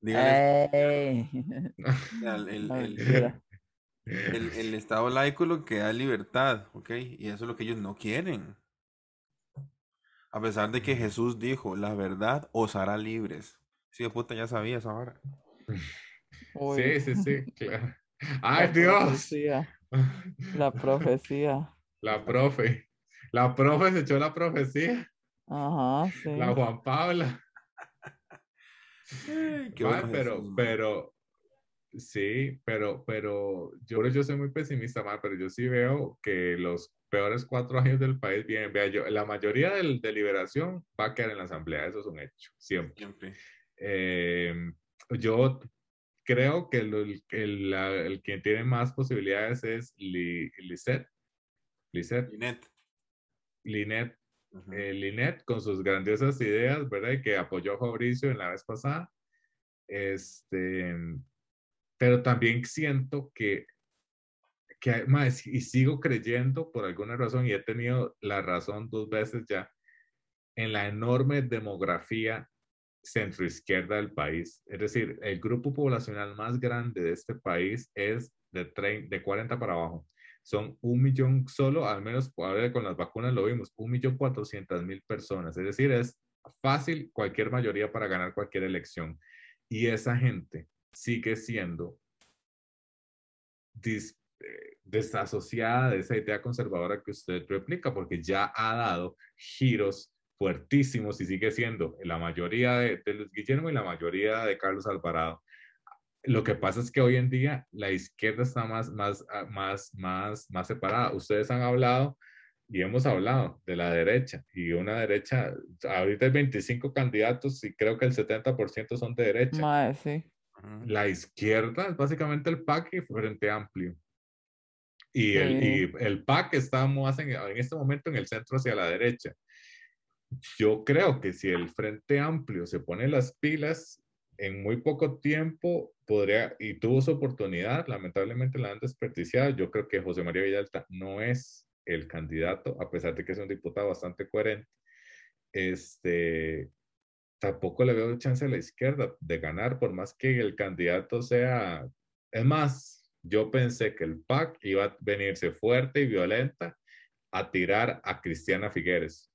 dígales, Ey. el- el- No, el- mentira. El, el Estado laico lo que da libertad, ¿ok? Y eso es lo que ellos no quieren. A pesar de que Jesús dijo, la verdad os hará libres. Sí, de puta, ya sabía esa hora. Uy, Sí, sí, sí, claro. la ¡Ay, Dios! profecía, La profecía. La profe. La profe se echó la profecía. Ajá, sí. La Juan Pabla. Ay, qué bueno pero, Jesús, pero, sí, pero, pero, yo, yo soy muy pesimista, mae, pero yo sí veo que los peores cuatro años del país vienen. Vea, yo, la mayoría del, de liberación va a quedar en la asamblea, eso es un hecho, siempre. Siempre. Eh, yo creo que el, el, la- el quien tiene más posibilidades es Li, Lisette. Lisette, Linet. Linet, eh, Linet con sus grandiosas ideas, ¿verdad? Y que apoyó a Fabricio en la vez pasada. Este, pero también siento que, que más, y sigo creyendo por alguna razón, y he tenido la razón dos veces ya, en la enorme demografía centroizquierda del país. Es decir, el grupo poblacional más grande de este país es de, 30 de 40 para abajo. Son un millón solo, al menos ahora con las vacunas lo vimos, un millón cuatrocientas mil personas. Es decir, es fácil cualquier mayoría para ganar cualquier elección. Y esa gente sigue siendo dis- eh, desasociada de esa idea conservadora que usted replica, porque ya ha dado giros fuertísimos y sigue siendo la mayoría de, de Luis Guillermo y la mayoría de Carlos Alvarado. Lo que pasa es que hoy en día la izquierda está más, más, ah, más, más, más separada. Ustedes han hablado y hemos hablado de la derecha y una derecha, ahorita hay 25 candidatos y creo que el 70% son de derecha. Mae, sí. La izquierda es básicamente el PAC y Frente Amplio. Y, el, y el PAC está más en, en este momento en el centro hacia la derecha. Yo creo que si el Frente Amplio se pone las pilas, en muy poco tiempo podría, y tuvo su oportunidad, lamentablemente la han desperdiciado. Yo creo que José María Villalta no es el candidato, a pesar de que es un diputado bastante coherente. Este, tampoco le veo chance a la izquierda de ganar, por más que el candidato sea. Es más, yo pensé que el PAC iba a venirse fuerte y violenta a tirar a Cristiana Figueres,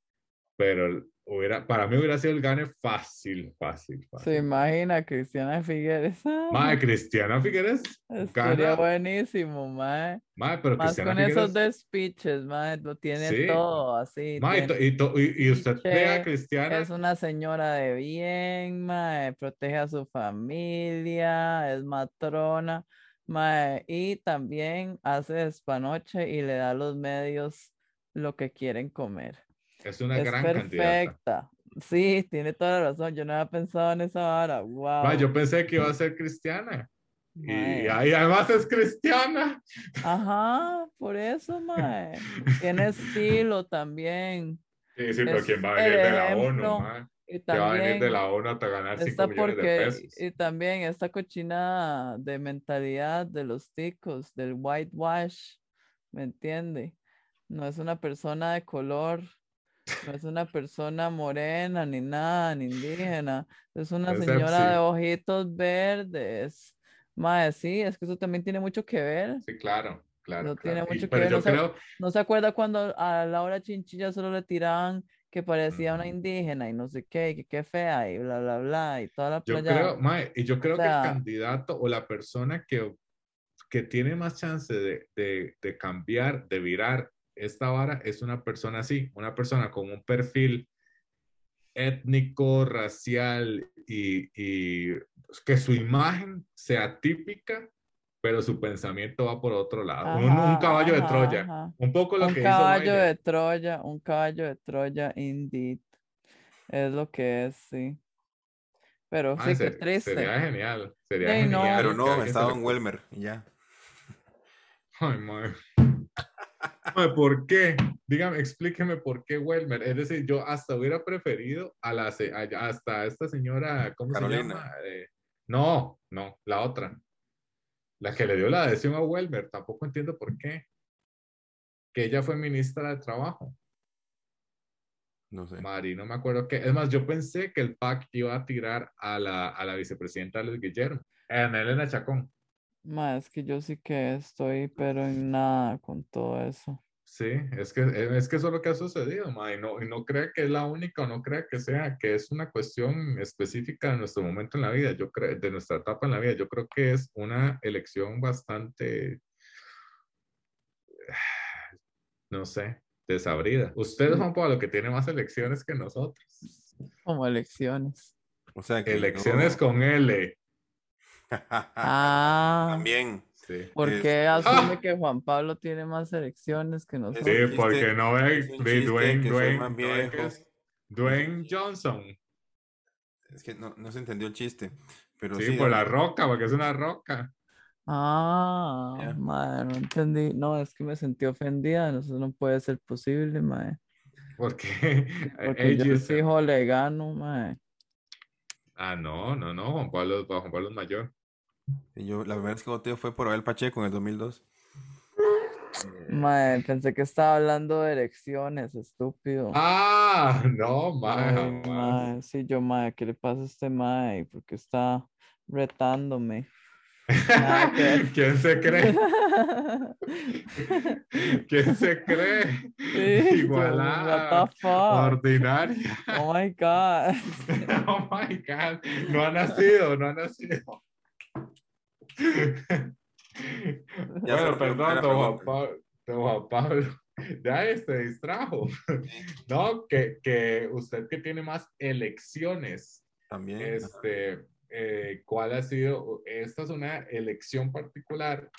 pero hubiera, para mí hubiera sido el gane fácil, fácil, Se fácil. imagina Cristiana Figueres. Mae, Cristiana Figueres Estaría gana. buenísimo, mae. Mae, pero Más Cristiana con esos Figueres. speeches, mae, lo tiene Sí. todo así. Mae, y tiene- y, to- y- y usted ve a Cristiana. Es una señora de bien, mae, protege a su familia, es matrona, mae, y también hace despanoche y le da a los medios lo que quieren comer. Es una es gran candidata. perfecta. Sí, tiene toda la razón. Yo no había pensado en esa hora. Wow. Mae, yo pensé que iba a ser Cristiana. Y, mae. ahí además es Cristiana. Ajá, por eso, mae. Tiene estilo también. Sí, sí, pero Es ¿quién va a venir de la ONU, mae? Y Que va a venir de también la ONU hasta ganar 5 está millones de porque, pesos. y también esta cochina de mentalidad de los ticos, del whitewash, ¿me entiende? No es una persona de color No es una persona morena, ni nada, ni indígena. Es una Es señora de Epsi. ojitos verdes. Mae, sí, es que eso también tiene mucho que ver. Sí, claro, claro, No tiene claro. Y- mucho que pero ver, yo no creo, ¿No se acuerda cuando a Laura Chinchilla solo le tiraban que parecía una Ujú. indígena y no sé qué, y que qué fea y bla, bla, bla, y toda la yo playa? creo, mae, y yo creo que sea- el candidato o la persona que, que tiene más chance de, de, de cambiar, de virar esta vara, es una persona así, una persona con un perfil étnico, racial y, y que su imagen sea típica, pero su pensamiento va por otro lado. un, un Ajá, caballo de Troya. ajá. Un poco lo Un que caballo de Troya, un caballo de Troya, indeed. Es lo que es, sí. Pero Ah, sí, qué ser- triste. Sería genial. Sería Ey, no. genial. Pero que no, estaba en. Welmer y ya. Ay, madre. ¿Por qué? Dígame, explíqueme por qué Welmer. Es decir, yo hasta hubiera preferido a la a- hasta esta señora, ¿cómo se llama? Eh, no, no, la otra. La que le dio la adhesión a Welmer. Tampoco entiendo por qué. Que ella fue ministra de Trabajo. No sé. Mari, no me acuerdo qué. Es más, yo pensé que el PAC iba a tirar a la, a la vicepresidenta Luis Guillermo. En Elena Chacón. Ma, es que yo sí que estoy, pero en nada con todo eso. Sí, es que, es que eso es lo que ha sucedido, ma, y no, y no crea que es la única, o no crea que sea, que es una cuestión específica de nuestro momento en la vida, yo creo, de nuestra etapa en la vida, yo creo que es una elección bastante, no sé, desabrida. Usted, Juan Pablo, que tiene más elecciones que nosotros. Como elecciones. O sea que Elecciones no- con L. Ah, También. Sí. ¿por es- qué ¡Ah! asume que Juan Pablo tiene más elecciones que nosotros? Sí, chiste- porque no ve, es chiste Dwayne, que soy Dwayne, es Dwayne Johnson. Es que no, no se entendió el chiste. Pero Sí, sí, por la roca, porque es una roca. Ah, madre, no entendí. No, es que me sentí ofendida. Eso no puede ser posible, madre. Porque, Porque yo sí hijo le gano, madre. Ah, no, no, no, Juan Pablo, Juan Pablo es mayor. Y yo, la primera vez que voté fue por Abel Pacheco en el 2002. Madre, pensé que estaba hablando de elecciones, estúpido. Ah, no, mae, Ay, mae, sí, yo, mae, ¿qué le pasa a este mae? Porque está retándome. Nada. ¿Quién se cree? ¿Quién se cree? Sí, Igualada, what the fuck? ordinaria. Oh my God. Oh my God, no ha nacido, no ha nacido. Bueno, perdón, don Juan. Pablo, don Juan Pablo. Ya se distrajo. No, que, que usted que tiene más elecciones, También. este, eh, ¿cuál ha sido? Esta es una elección particular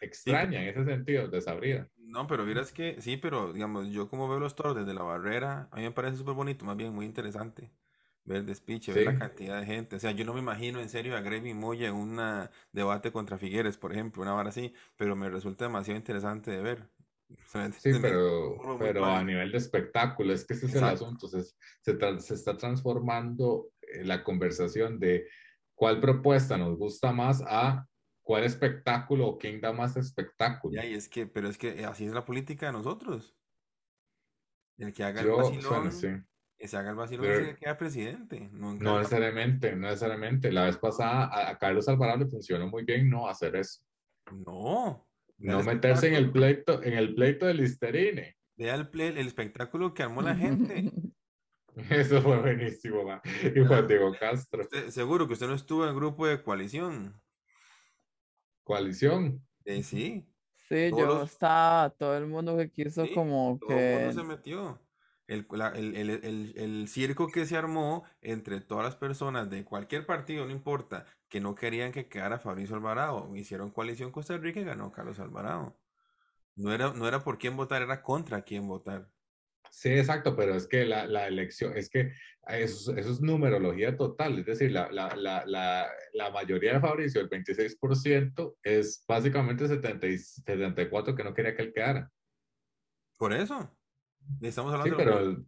extraña en ese sentido, desabrida. No, pero vieras que sí, pero digamos, yo como veo los toros desde la barrera, a mí me parece súper bonito, más bien muy interesante ver el despiche, ver la Sí. cantidad de gente. O sea, yo no me imagino en serio a Grevy Moya en un debate contra Figueres, por ejemplo, una vara así, pero me resulta demasiado interesante de ver. O sea, Sí, pero, pero a nivel de espectáculo, es que ese es el asunto. Se, se, está transformando eh, la conversación de cuál propuesta nos gusta más a cuál espectáculo o quién da más espectáculo. Ya, y es que, pero es que así es la política de nosotros. El que haga el vacilón, bueno, sí. Que se haga el vacilón Pero- que queda presidente. nunca No necesariamente, no necesariamente. La vez pasada a, a Carlos Alvarado le funcionó muy bien no hacer eso. No. No meterse en el pleito, en el pleito del Listerine. Vea el, ple- el espectáculo que armó la gente. Eso fue buenísimo, man. Y Juan Diego Castro. Usted- seguro que usted no estuvo en el grupo de coalición. Coalición. Eh, sí, Sí, Todos yo los- estaba, todo el mundo que quiso Sí, como todo el mundo que... se metió. El, la- el, el- el- el circo que se armó entre todas las personas de cualquier partido, no importa, que no querían que quedara Fabricio Alvarado. Hicieron coalición Costa Rica y ganó Carlos Alvarado. No era, no era por quién votar, era contra quién votar. Sí, exacto, pero es que la, la elección, es que eso, es- eso es numerología total, es decir, la, la, la, la, la mayoría de Fabricio, el 26%, es básicamente 70 y 74 que no quería que él quedara. Por eso. Estamos Sí, hablando pero lo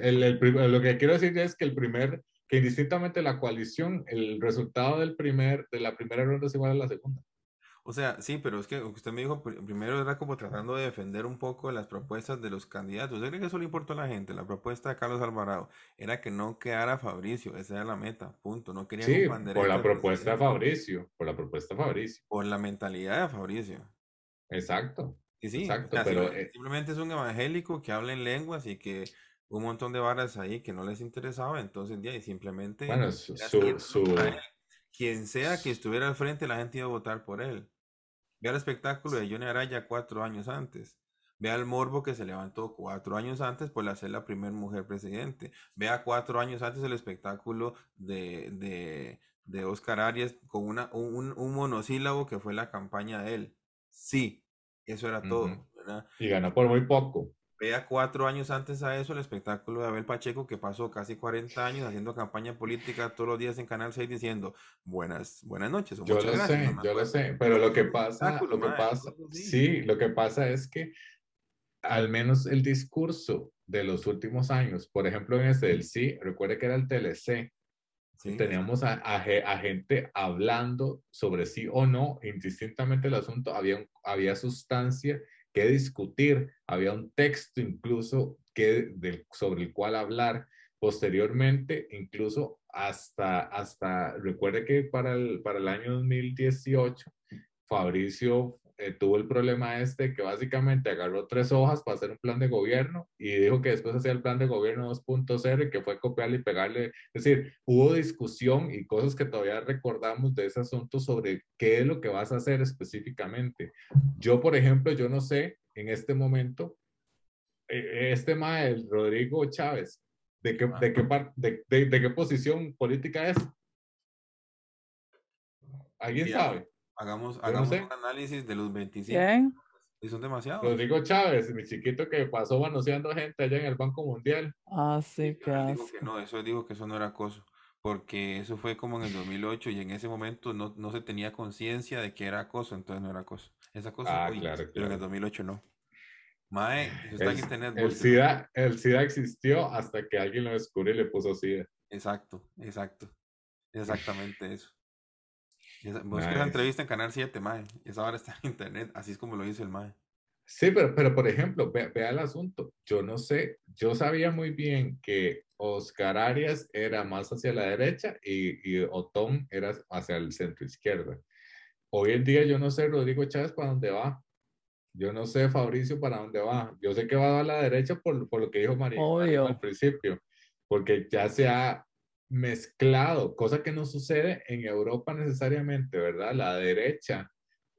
el, el- lo que quiero decir es que el primer, que indistintamente la coalición, el resultado del primer, de la primera ronda es igual a la segunda. O sea, sí, pero es que usted me dijo, primero era como tratando de defender un poco las propuestas de los candidatos. ¿Usted cree que eso le importó a la gente? La propuesta de Carlos Alvarado era que no quedara Fabricio, esa era la meta, punto. No quería sí, por la propuesta de Fabricio, por la propuesta de Fabricio. Por la mentalidad de Fabricio. Exacto. Y sí, exacto, pero eh simplemente es un evangélico que habla en lenguas y que un montón de varas ahí que no les interesaba, entonces ya, y simplemente bueno, su, quien sea que estuviera al frente, la gente iba a votar por él. Ve el espectáculo de Johnny Araya cuatro años antes. Ve al morbo que se levantó cuatro años antes por ser la primera mujer presidente. Vea cuatro años antes el espectáculo de, de, de Oscar Arias con una, un, un, monosílabo que fue la campaña de él. Sí, eso era todo. Y ganó por muy poco. Vea cuatro años antes a eso el espectáculo de Abel Pacheco que pasó casi 40 años haciendo campaña política todos los días en Canal 6 diciendo buenas, buenas noches. yo lo sé, yo lo sé, pero lo que pasa, lo que pasa, sí, lo que pasa es que al menos el discurso de los últimos años, por ejemplo en ese del sí, recuerde que era el TLC, teníamos a, a, gente hablando sobre sí o no, indistintamente el asunto, había, había sustancia que discutir, había un texto incluso que, sobre el cual hablar. Posteriormente, incluso hasta, hasta recuerde que para el, para el año 2018, Fabricio eh, tuvo el problema este que básicamente agarró tres hojas para hacer un plan de gobierno y dijo que después hacía el plan de gobierno 2.0 y que fue copiarle y pegarle. Es decir, hubo discusión y cosas que todavía recordamos de ese asunto sobre qué es lo que vas a hacer específicamente. Yo, por ejemplo, yo no sé en este momento, eh, este maestro Rodrigo Chávez, ¿de qué, de, qué de, de, qué posición política es? ¿Alguien sabe? Hagamos, hagamos un análisis de los 25. Y son demasiados. Rodrigo Chávez, mi chiquito que pasó manoseando gente allá en el Banco Mundial. Ah, sí, que No, eso dijo que eso no era acoso. Porque eso fue como en el 2008 y en ese momento no, no se tenía conciencia de que era acoso, entonces no era acoso. Esa cosa ah, claro, pero en el 2008 no. Mae, está el, internet. El SIDA, el SIDA existió hasta que alguien lo descubrió y le puso SIDA. Exacto, exacto. Exactamente eso. Busca esa entrevista en Canal 7, Mae. Esa hora está en internet, así es como lo dice el Mae. Sí, pero, pero por ejemplo, vea, el asunto. Yo no sé, yo sabía muy bien que Oscar Arias era más hacia la derecha y, y Otón era hacia el centro izquierda. Hoy en día yo no sé Rodrigo Chávez para dónde va. Yo no sé Fabricio para dónde va. Yo sé que va a la derecha por, por lo que dijo María al principio, porque ya se ha mezclado, cosa que no sucede en Europa necesariamente, ¿verdad? La derecha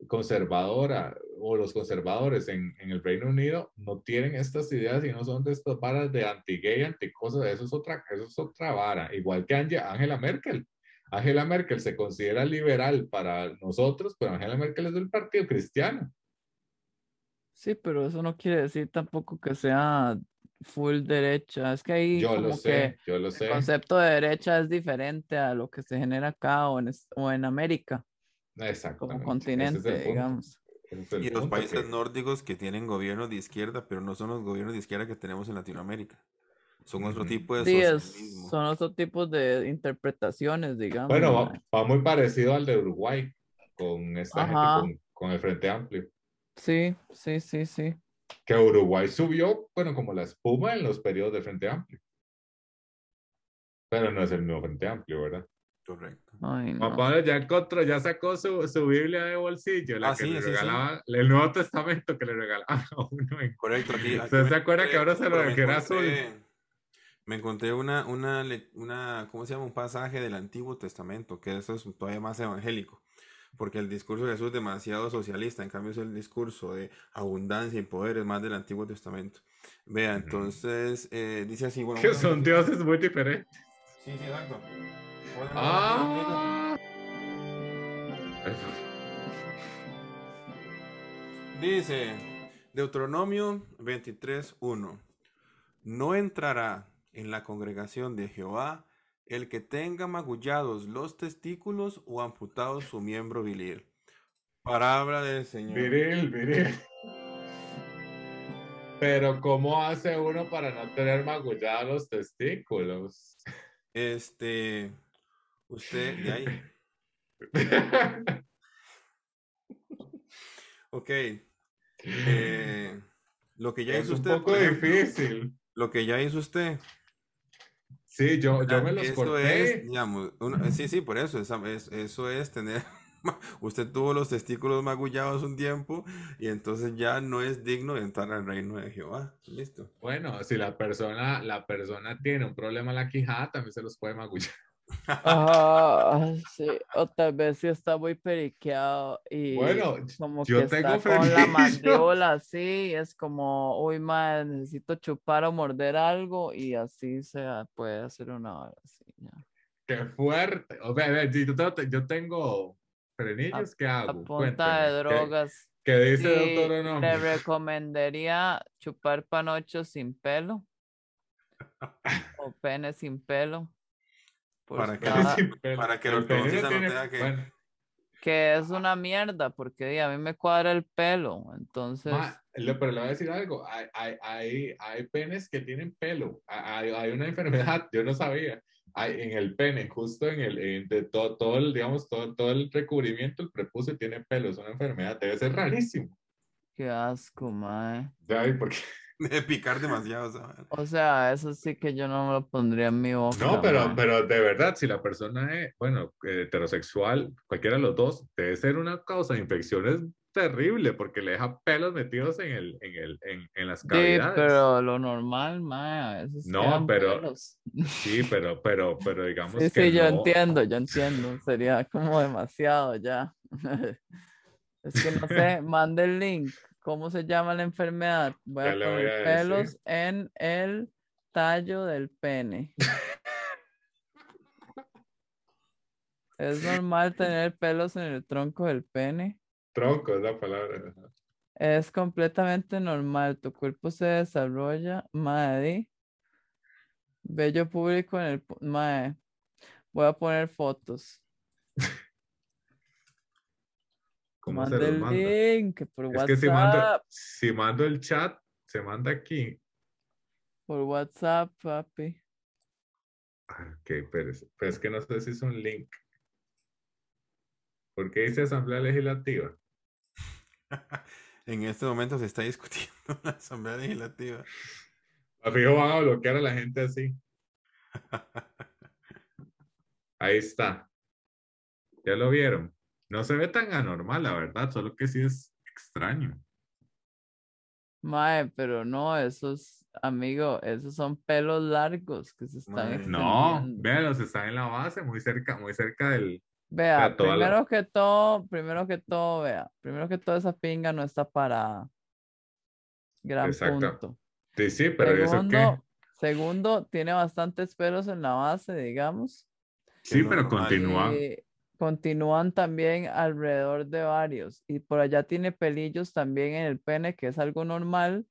conservadora o los conservadores en, en el Reino Unido no tienen estas ideas y no son de estas varas de anti-gay, anti-cosas, eso es otra, eso es otra vara, igual que Angela Merkel. Angela Merkel se considera liberal para nosotros, pero Angela Merkel es del Partido Cristiano. Sí, pero eso no quiere decir tampoco que sea full derecha. Es que ahí yo lo sé, yo lo sé. el concepto de derecha es diferente a lo que se genera acá o en, o en América. Como continente, digamos. y los países nórdicos que tienen gobiernos de izquierda, pero no son los gobiernos de izquierda que tenemos en Latinoamérica. Son otro tipo de sí, son otro tipo de interpretaciones, digamos. Bueno, va, muy parecido al de Uruguay, con esta gente, con, con el Frente Amplio. Sí, sí, sí, sí que Uruguay subió, bueno, como la espuma en los periodos de Frente Amplio. Pero no es el mismo Frente Amplio, ¿verdad? Correcto. Papá ya encontró, ya sacó su, su, Biblia de bolsillo, la ah, que le regalaba, el Nuevo Testamento que le regalaba a uno. Correcto, aquí, se acuerda que ahora se lo dejó azul? Me encontré una, una, una, ¿cómo se llama? Un pasaje del Antiguo Testamento, que eso es todavía más evangélico porque el discurso de Jesús es demasiado socialista, en cambio es el discurso de abundancia y poder, es más del Antiguo Testamento. Vea, entonces eh, dice así, bueno... Que son dioses muy diferentes. Sí, sí, exacto. ah. Dice Deuteronomio 23.1 No entrará en la congregación de Jehová el que tenga magullados los testículos o amputados su miembro viril. Palabra del Señor. Viril, viril. Pero ¿cómo hace uno para no tener magullados los testículos? Este, usted de ahí. Ok. Eh, lo que ya Es hizo un usted, poco por ejemplo, difícil. lo que ya hizo usted, Sí, yo, yo me los Eso corté. es, digamos, uno- sí, sí, por eso, es- eso es tener, usted tuvo los testículos magullados un tiempo y entonces ya no es digno de entrar al reino de Jehová. Listo. Bueno, si la persona, la persona tiene un problema en la quijada, también se los puede magullar. Ah, sí, o tal vez sí está muy periqueado y Bueno, como yo que tengo está con la mandíbula así, es como, uy, madre, necesito chupar o morder algo y así se puede hacer una hora así, ya. Qué fuerte. O sea, a ver, si yo tengo, yo tengo frenillos, ¿qué A hago? punta de Cuénteme. ¿Qué- drogas. ¿Qué, dice Y doctor le Onomio? recomendaría chupar panocho sin pelo o pene sin pelo. Por Para que para que el ortodoncista no tenga que- bueno, que es una mierda, porque a mí me cuadra el pelo, entonces, ma, le- pero le voy a decir algo. Hay, hay, hay, hay penes que tienen pelo. Hay, hay una enfermedad, yo no sabía. Hay, en el pene, justo en el, en- de todo, todo el, digamos, todo, todo el recubrimiento, el prepucio tiene pelo. Es una enfermedad. Debe ser rarísimo. qué asco, mae. ¿Sabes? Porque de picar demasiado. ¿sabes? O sea, eso sí que yo no me lo pondría en mi boca. No, pero, pero de verdad, si la persona es, bueno, eh, heterosexual, cualquiera de los dos, debe ser una causa de infecciones terrible porque le deja pelos metidos en, el, en, el, en, en las Sí, cavidades. pero lo normal, mae, a veces No, pero- pelos. Sí, pero, pero, pero digamos Sí, que sí, yo no. entiendo, yo entiendo. Sería como demasiado ya. Es que no sé, mande el link. ¿Cómo se llama la enfermedad? Voy Ya a voy poner a pelos decir. en el tallo del pene. ¿Es normal tener pelos en el tronco del pene? Tronco es la palabra. Es completamente normal. Tu cuerpo se desarrolla, madre. Bello público en el... Mae. Voy a poner fotos. ¿Cómo se los el manda? link por Es WhatsApp. que si mando, si mando el chat, se manda aquí. Por WhatsApp, papi. Ah, Ok, pero es, pero es que no sé si es un link. ¿Por qué dice Asamblea Legislativa? En este momento se está discutiendo en la Asamblea Legislativa. A fijo van a bloquear a la gente así. Ahí está. ¿Ya lo vieron? No se ve tan anormal, la verdad, solo que sí es extraño. Mae, pero no, esos, amigo, esos son pelos largos que se están Mae. No, véalos, están en la base, muy cerca, muy cerca del. Vea, toda la- primero que todo, primero que todo, vea, primero que todo esa pinga no está parada. Gran Exacto. punto. Sí, sí, pero ¿y eso qué? Segundo, segundo, tiene bastantes pelos en la base, digamos. Sí, pero normal. continúa. y continúan también alrededor de varios. Y por allá tiene pelillos también en el pene, que es algo normal,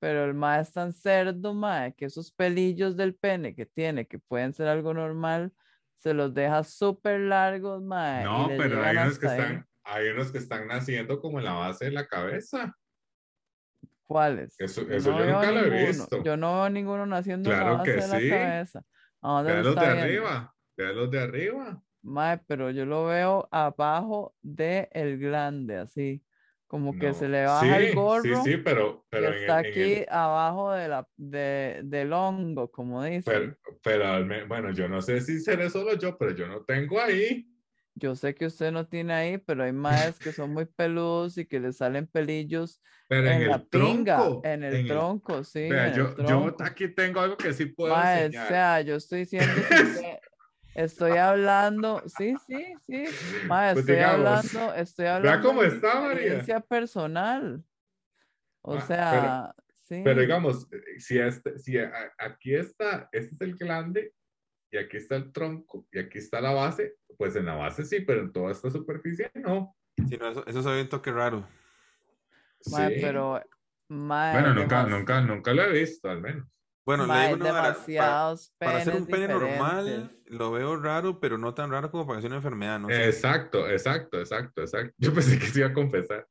pero el mae es tan cerdo, mae, que esos pelillos del pene que tiene, que pueden ser algo normal, se los deja súper largos, mae. y No, pero hay unos que ahí. están, hay unos que están naciendo como en la base de la cabeza. ¿Cuáles? Eso- Yo eso yo nunca lo he visto. Yo no veo ninguno naciendo en la Claro base que de la sí. cabeza. ¿A dónde lo Vean los de arriba, vean los de arriba. Mae, pero yo lo veo abajo de el glande, así, como que No, se le baja sí, el gorro Sí, sí, pero, pero en está el- en aquí el- abajo de la, de, del hongo, como dicen. pero, pero bueno, yo no sé si seré solo yo, pero yo no tengo ahí. Yo sé que usted no tiene ahí, pero hay maes que son muy peludos y que le salen pelillos Pero en, en la el pinga, tronco. en el tronco, sí, Vea, en yo, el yo tronco. aquí tengo algo que sí puedo Mae, o enseñar. sea, yo estoy diciendo que estoy hablando, sí, sí, sí, Pues estoy digamos, hablando, estoy vea hablando cómo de está, María. experiencia personal. O Ah, pero- sea, sí. Pero digamos, eh, si, este, si a- aquí está, este es el glande, y aquí está el tronco, y aquí está la base, pues en la base sí, pero en toda esta superficie no. Sí, no, eso, eso se ve un toque raro. Mae, Sí. pero, mae, Bueno, nunca, nunca, nunca lo he visto, al menos. Bueno, le digo una vara, para, demasiados para hacer un pene normal, lo veo raro, pero no tan raro como para sea una enfermedad, no sé. Exacto, exacto, exacto, exacto. Yo pensé que se iba a confesar.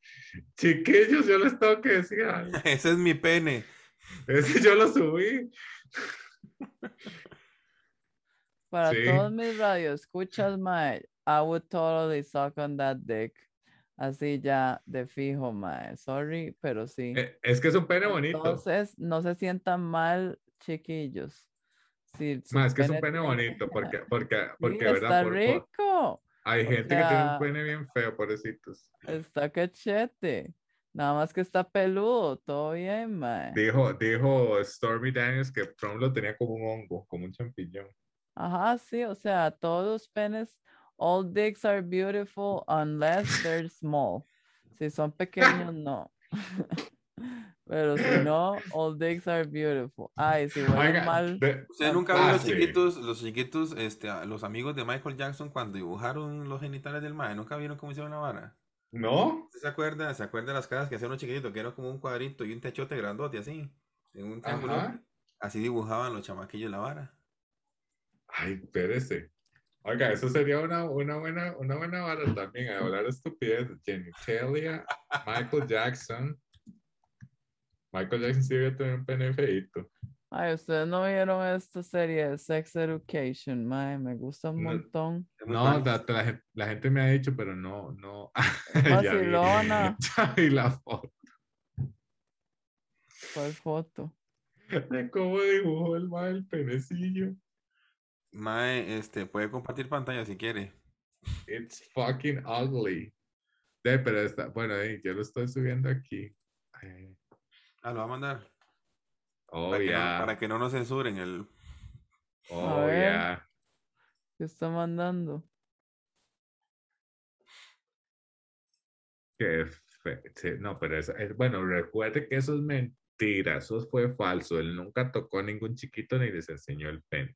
Chiquillos, yo les tengo que decir algo. Ese es mi pene. Ese yo lo subí. Para Sí. todos mis radioescuchas, mae, I would totally suck on that dick. Así ya de fijo, mae. Sorry, pero sí. Eh, Es que es un pene bonito. Entonces, no se sientan mal, chiquillos. Si Ma, es que es un pene bonito, porque, porque, Sí, porque, está ¿verdad? Por- por- rico. hay o gente que tiene sea- un pene bien feo, pobrecitos. Está cachete. Nada más que está peludo. Todo bien, mae. Dijo, dijo Stormy Daniels que Trump lo tenía como un hongo, como un champiñón. Ajá, sí, o sea, todos los penes, all dicks are beautiful unless they're small. Si son pequeños, no. Pero si no, all dicks are beautiful. Ay, si huelen Oiga, mal. Ustedes nunca vieron los chiquitos, los chiquitos, este, los amigos de Michael Jackson cuando dibujaron los genitales del mae, nunca vieron cómo hicieron la vara. ¿No? ¿Usted se acuerda? ¿Se acuerda de las caras que hacían los chiquititos? Que era como un cuadrito y un techote grandote así, en un triángulo. Así dibujaban los chamaquillos la vara. Ay, espérese. Oiga, eso sería una, una buena, una buena vara también, a hablar estupidez. Genitalia, Michael Jackson. Michael Jackson sí debe tener un pene feíto. Ay, ustedes no vieron esta serie de Sex Education, mae, me gusta un No. montón. No, la, la gen- la gente me ha dicho, pero no, no. Ya vi, Vacilona. ya vi la foto ¿Cuál foto? de cómo dibujó el mal el penecillo. Mae, este, puede compartir pantalla si quiere. It's fucking ugly. De, pero está, bueno, yo lo estoy subiendo aquí. Ah, lo va a mandar. Oh, para, que no, yeah. para que no nos censuren el. Oh, ver. yeah. ¿Qué está mandando? Qué fe- sí, No, pero eso, es, bueno, recuerde que eso es mentira, eso fue falso. Él nunca tocó a ningún chiquito ni les enseñó el pene.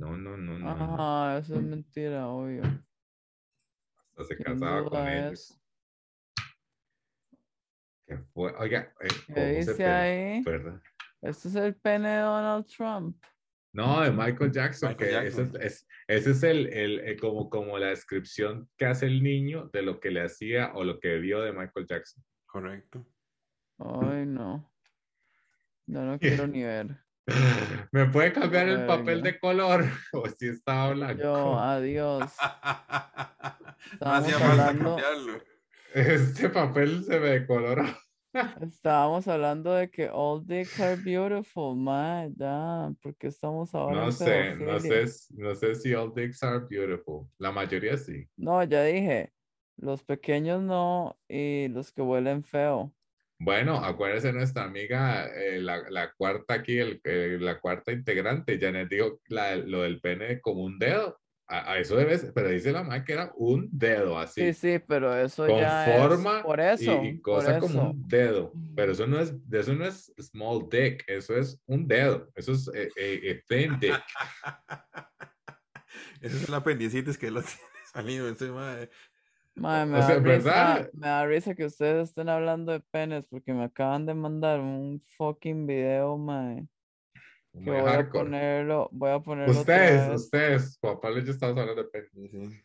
No, no, no, no. no. Ajá, eso es mentira, obvio. Hasta se sin casaba con ellos. es. ¿Qué fue? Oiga, eh, ¿Qué ¿cómo se dice ahí? verdad? Este es el pene de Donald Trump. No, de Michael Jackson, Michael que ese Jackson. es, es- ese es el, el- el- como, como la descripción que hace el niño de lo que le hacía o lo que vio de Michael Jackson. Correcto. Ay, no. Yo no quiero ni ver. ¿Me puede cambiar el papel de color? O si estaba blanco. Yo, adiós. no hacía Estábamos falta hablando- cambiarlo. Este papel se me decoloró. Estábamos hablando de que all dicks are beautiful, man. Ya, porque estamos ahora No sé, no sé, no sé si all dicks are beautiful. La mayoría sí. No, ya dije. Los pequeños no y los que huelen feo. Bueno, acuérdese nuestra amiga, eh, la, la cuarta aquí, el, eh, la cuarta integrante, Janet dijo la- lo del pene como un dedo. A, a eso debe ser, pero dice la mamá que era un dedo así. Sí, sí, pero eso con ya es forma por y- eso. y, por cosa como eso. un dedo. Pero eso no es, eso no es small dick, eso es un dedo. Eso es eh, eh, eh, thin dick. Ese es el apendicitis que lo tiene salido. Ese mae. Mae, me, O da sea, risa, me da risa que ustedes estén hablando de penes porque me acaban de mandar un fucking video, mae. Que voy a hardcore. ponerlo, voy a ponerlo Ustedes, ustedes, y yo estamos hablando de pene. Sí.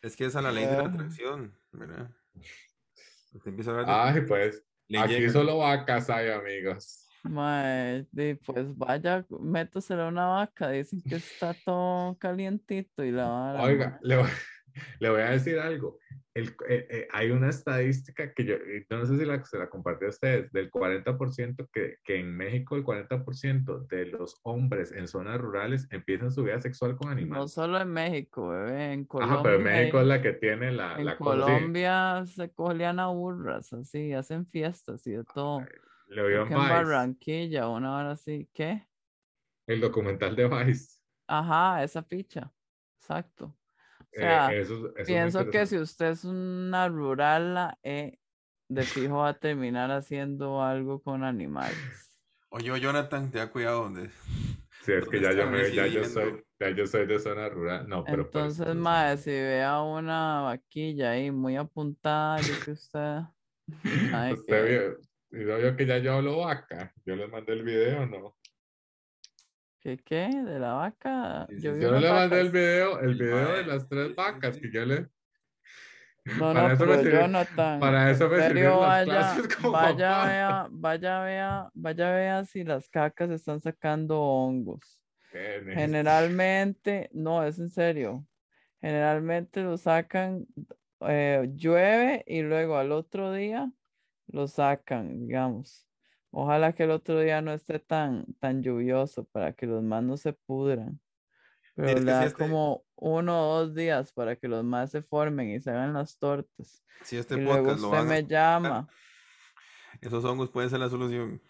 Es que esa es la ley de la atracción, ¿verdad? Usted empieza a hablar de Ay, pues, le aquí llega. solo vacas hay, amigos. Mae, pues vaya, métaselo a una vaca. Dicen que está todo calientito y la vara, Oiga, le voy, le voy a decir algo. El- eh, eh, hay una estadística que yo, eh, no sé si la, se la compartí a ustedes, del 40% que, que en México el 40% de los hombres en zonas rurales empiezan su vida sexual con No animales. solo en México, bebé, en Colombia. Ajá, pero México es la que tiene la, en la cosa, sí. Colombia se colean a burras, así, hacen fiestas y de todo. En Barranquilla, una hora así. ¿Qué? el documental de Vice. Ajá, esa picha. Exacto. O Eh, eso, eso pienso que si usted es una rural, eh, de fijo va a terminar haciendo algo con animales. Oye, Jonathan, te da cuidado donde. Sí, es que ¿Dónde ya yo, me, ya yo soy, ya yo soy de zona rural. No, pero por Entonces, eso- mae, si ve a una vaquilla ahí muy apuntada, yo que usted. ay, Usted que- vio, vio que ya yo hablo vaca. Yo le mandé el video, ¿no? ¿Qué qué? ¿De la vaca? Yo Yo le mandé el vacas. video, el video de las tres vacas que yo le. No, Para no, eso me pero sirve- Jonathan, para eso me sirvieron las clases como vaya, papá. vea, vaya, vea, vaya, vea si las cacas están sacando hongos. Generalmente, no, es en serio. Generalmente lo sacan eh, llueve y luego al otro día lo sacan, digamos. Ojalá que el otro día no esté tan, tan lluvioso para que los más no se pudran. Pero Mira, le que si da este, como uno o dos días para que los más se formen y se hagan las tortas. si este Y luego podcast lo usted van a me llama. esos hongos pueden ser la solución.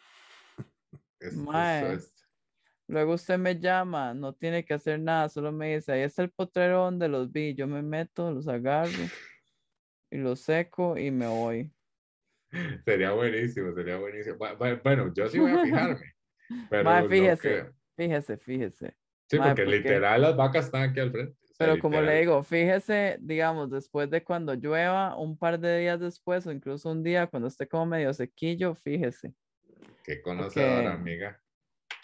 Es- Luego usted me llama, no tiene que hacer nada, solo me dice, ahí está el potrero donde los vi, yo me meto, los agarro y los seco y me voy. sería buenísimo, sería buenísimo. Bu- bu- Bueno, yo sí voy a fijarme. Pero fíjese, fíjese, fíjese. Sí, porque porque- literal las vacas están aquí al frente. o sea, Pero como le literal. digo, fíjese, digamos, después de cuando llueva, un par de días después o incluso un día cuando esté como medio sequillo, fíjese. Qué conocedora, amiga.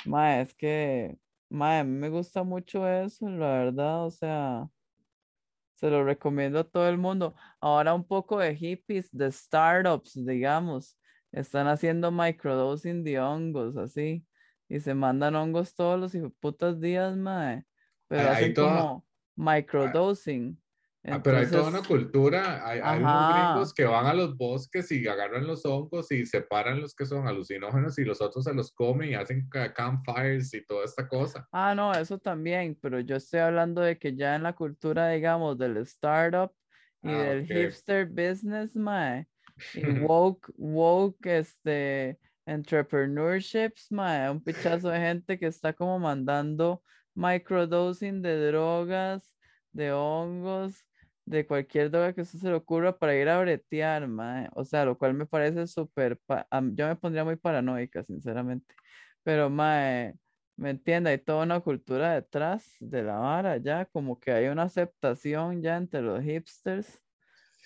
Mae, es que, mí me gusta mucho eso, la verdad, o sea, se lo recomiendo a todo el mundo. Ahora un poco de hippies, de startups, digamos, están haciendo microdosing de hongos, así, y se mandan hongos todos los putas días, mae, pero hacen como microdosing. Ah, pero hay toda una Entonces, cultura, hay, hay unos gringos que van a los bosques y agarran los hongos y separan los que son alucinógenos y los otros se los comen y hacen ca- campfires y toda esta cosa. Ah, no, eso también, pero yo estoy hablando de que ya en la cultura, digamos, del startup y Ah, del ok. hipster business, mae, y woke, woke, este, entrepreneurships, mae, un pichazo de gente que está como mandando microdosing de drogas, de hongos, de cualquier droga que eso se le ocurra para ir a bretear, mae, o sea, lo cual me parece súper, yo me pondría muy paranoica, sinceramente, pero mae, ¿Me entiende? Hay toda una cultura detrás de la vara ya, como que hay una aceptación ya entre los hipsters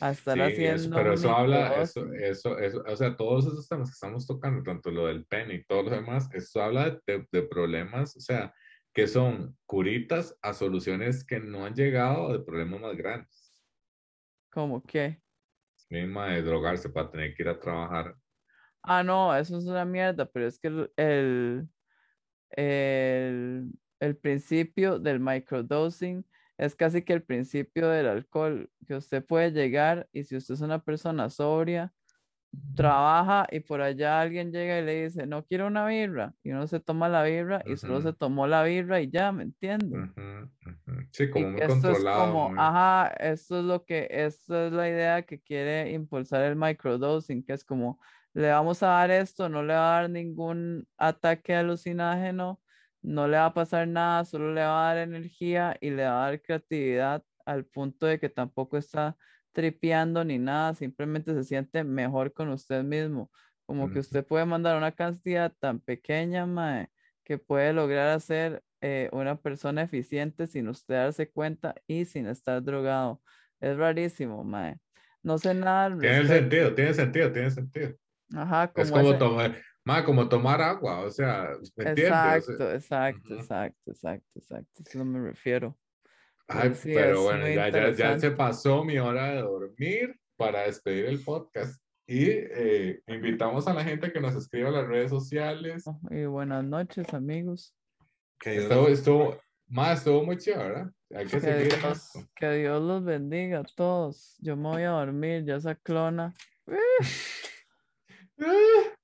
a estar Sí, eso- haciendo pero eso habla, eso, eso, eso, o sea, todos esos temas que estamos tocando, tanto lo del pen y todo lo demás, eso habla de, de problemas, o sea, que son curitas a soluciones que no han llegado de problemas más grandes. ¿Cómo que? Misma de drogarse para tener que ir a trabajar. Ah, no, eso es una mierda, pero es que el, el, el, el principio del microdosing es casi que el principio del alcohol, que usted puede llegar y si usted es una persona sobria, trabaja y por allá alguien llega y le dice, no quiero una birra, y uno se toma la birra y solo se tomó la birra y ya, ¿me entiende? Ujú, ujú. Sí, Y como muy que esto es controlado. como, muy- ajá, esto es lo que, esto es la idea que quiere impulsar el microdosing, que es como, le vamos a dar esto, no le va a dar ningún ataque alucinágeno, no le va a pasar nada, solo le va a dar energía y le va a dar creatividad al punto de que tampoco está tripeando ni nada, simplemente se siente mejor con usted mismo, como que usted puede mandar una cantidad tan pequeña, mae, que puede lograr hacer eh, una persona eficiente sin usted darse cuenta y sin estar drogado. Es rarísimo, mae. No sé nada Tiene sentido, tiene sentido, tiene sentido. Ajá, Es como como, ese- tomar, ma, como tomar agua, o sea, ¿me entiendes? O sea, Exacto, exacto, exacto, exacto, exacto. Eso me refiero. Ay, Pero sí, pero es bueno, ya, ya, ya se pasó mi hora de dormir para despedir el podcast. Y eh, invitamos a la gente que nos escriba a las redes sociales. Y buenas noches, amigos. Que Dios Estuvo, estuvo, más estuvo muy chévere, ¿verdad? Hay que Que seguir Dios, que Dios los bendiga a todos. Yo me voy a dormir, ya esa clona.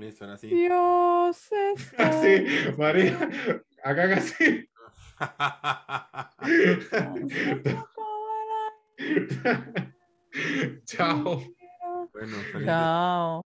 Listo, ahora sí. Dios está. Así, María, hagan así. Chao. Bueno, Chao.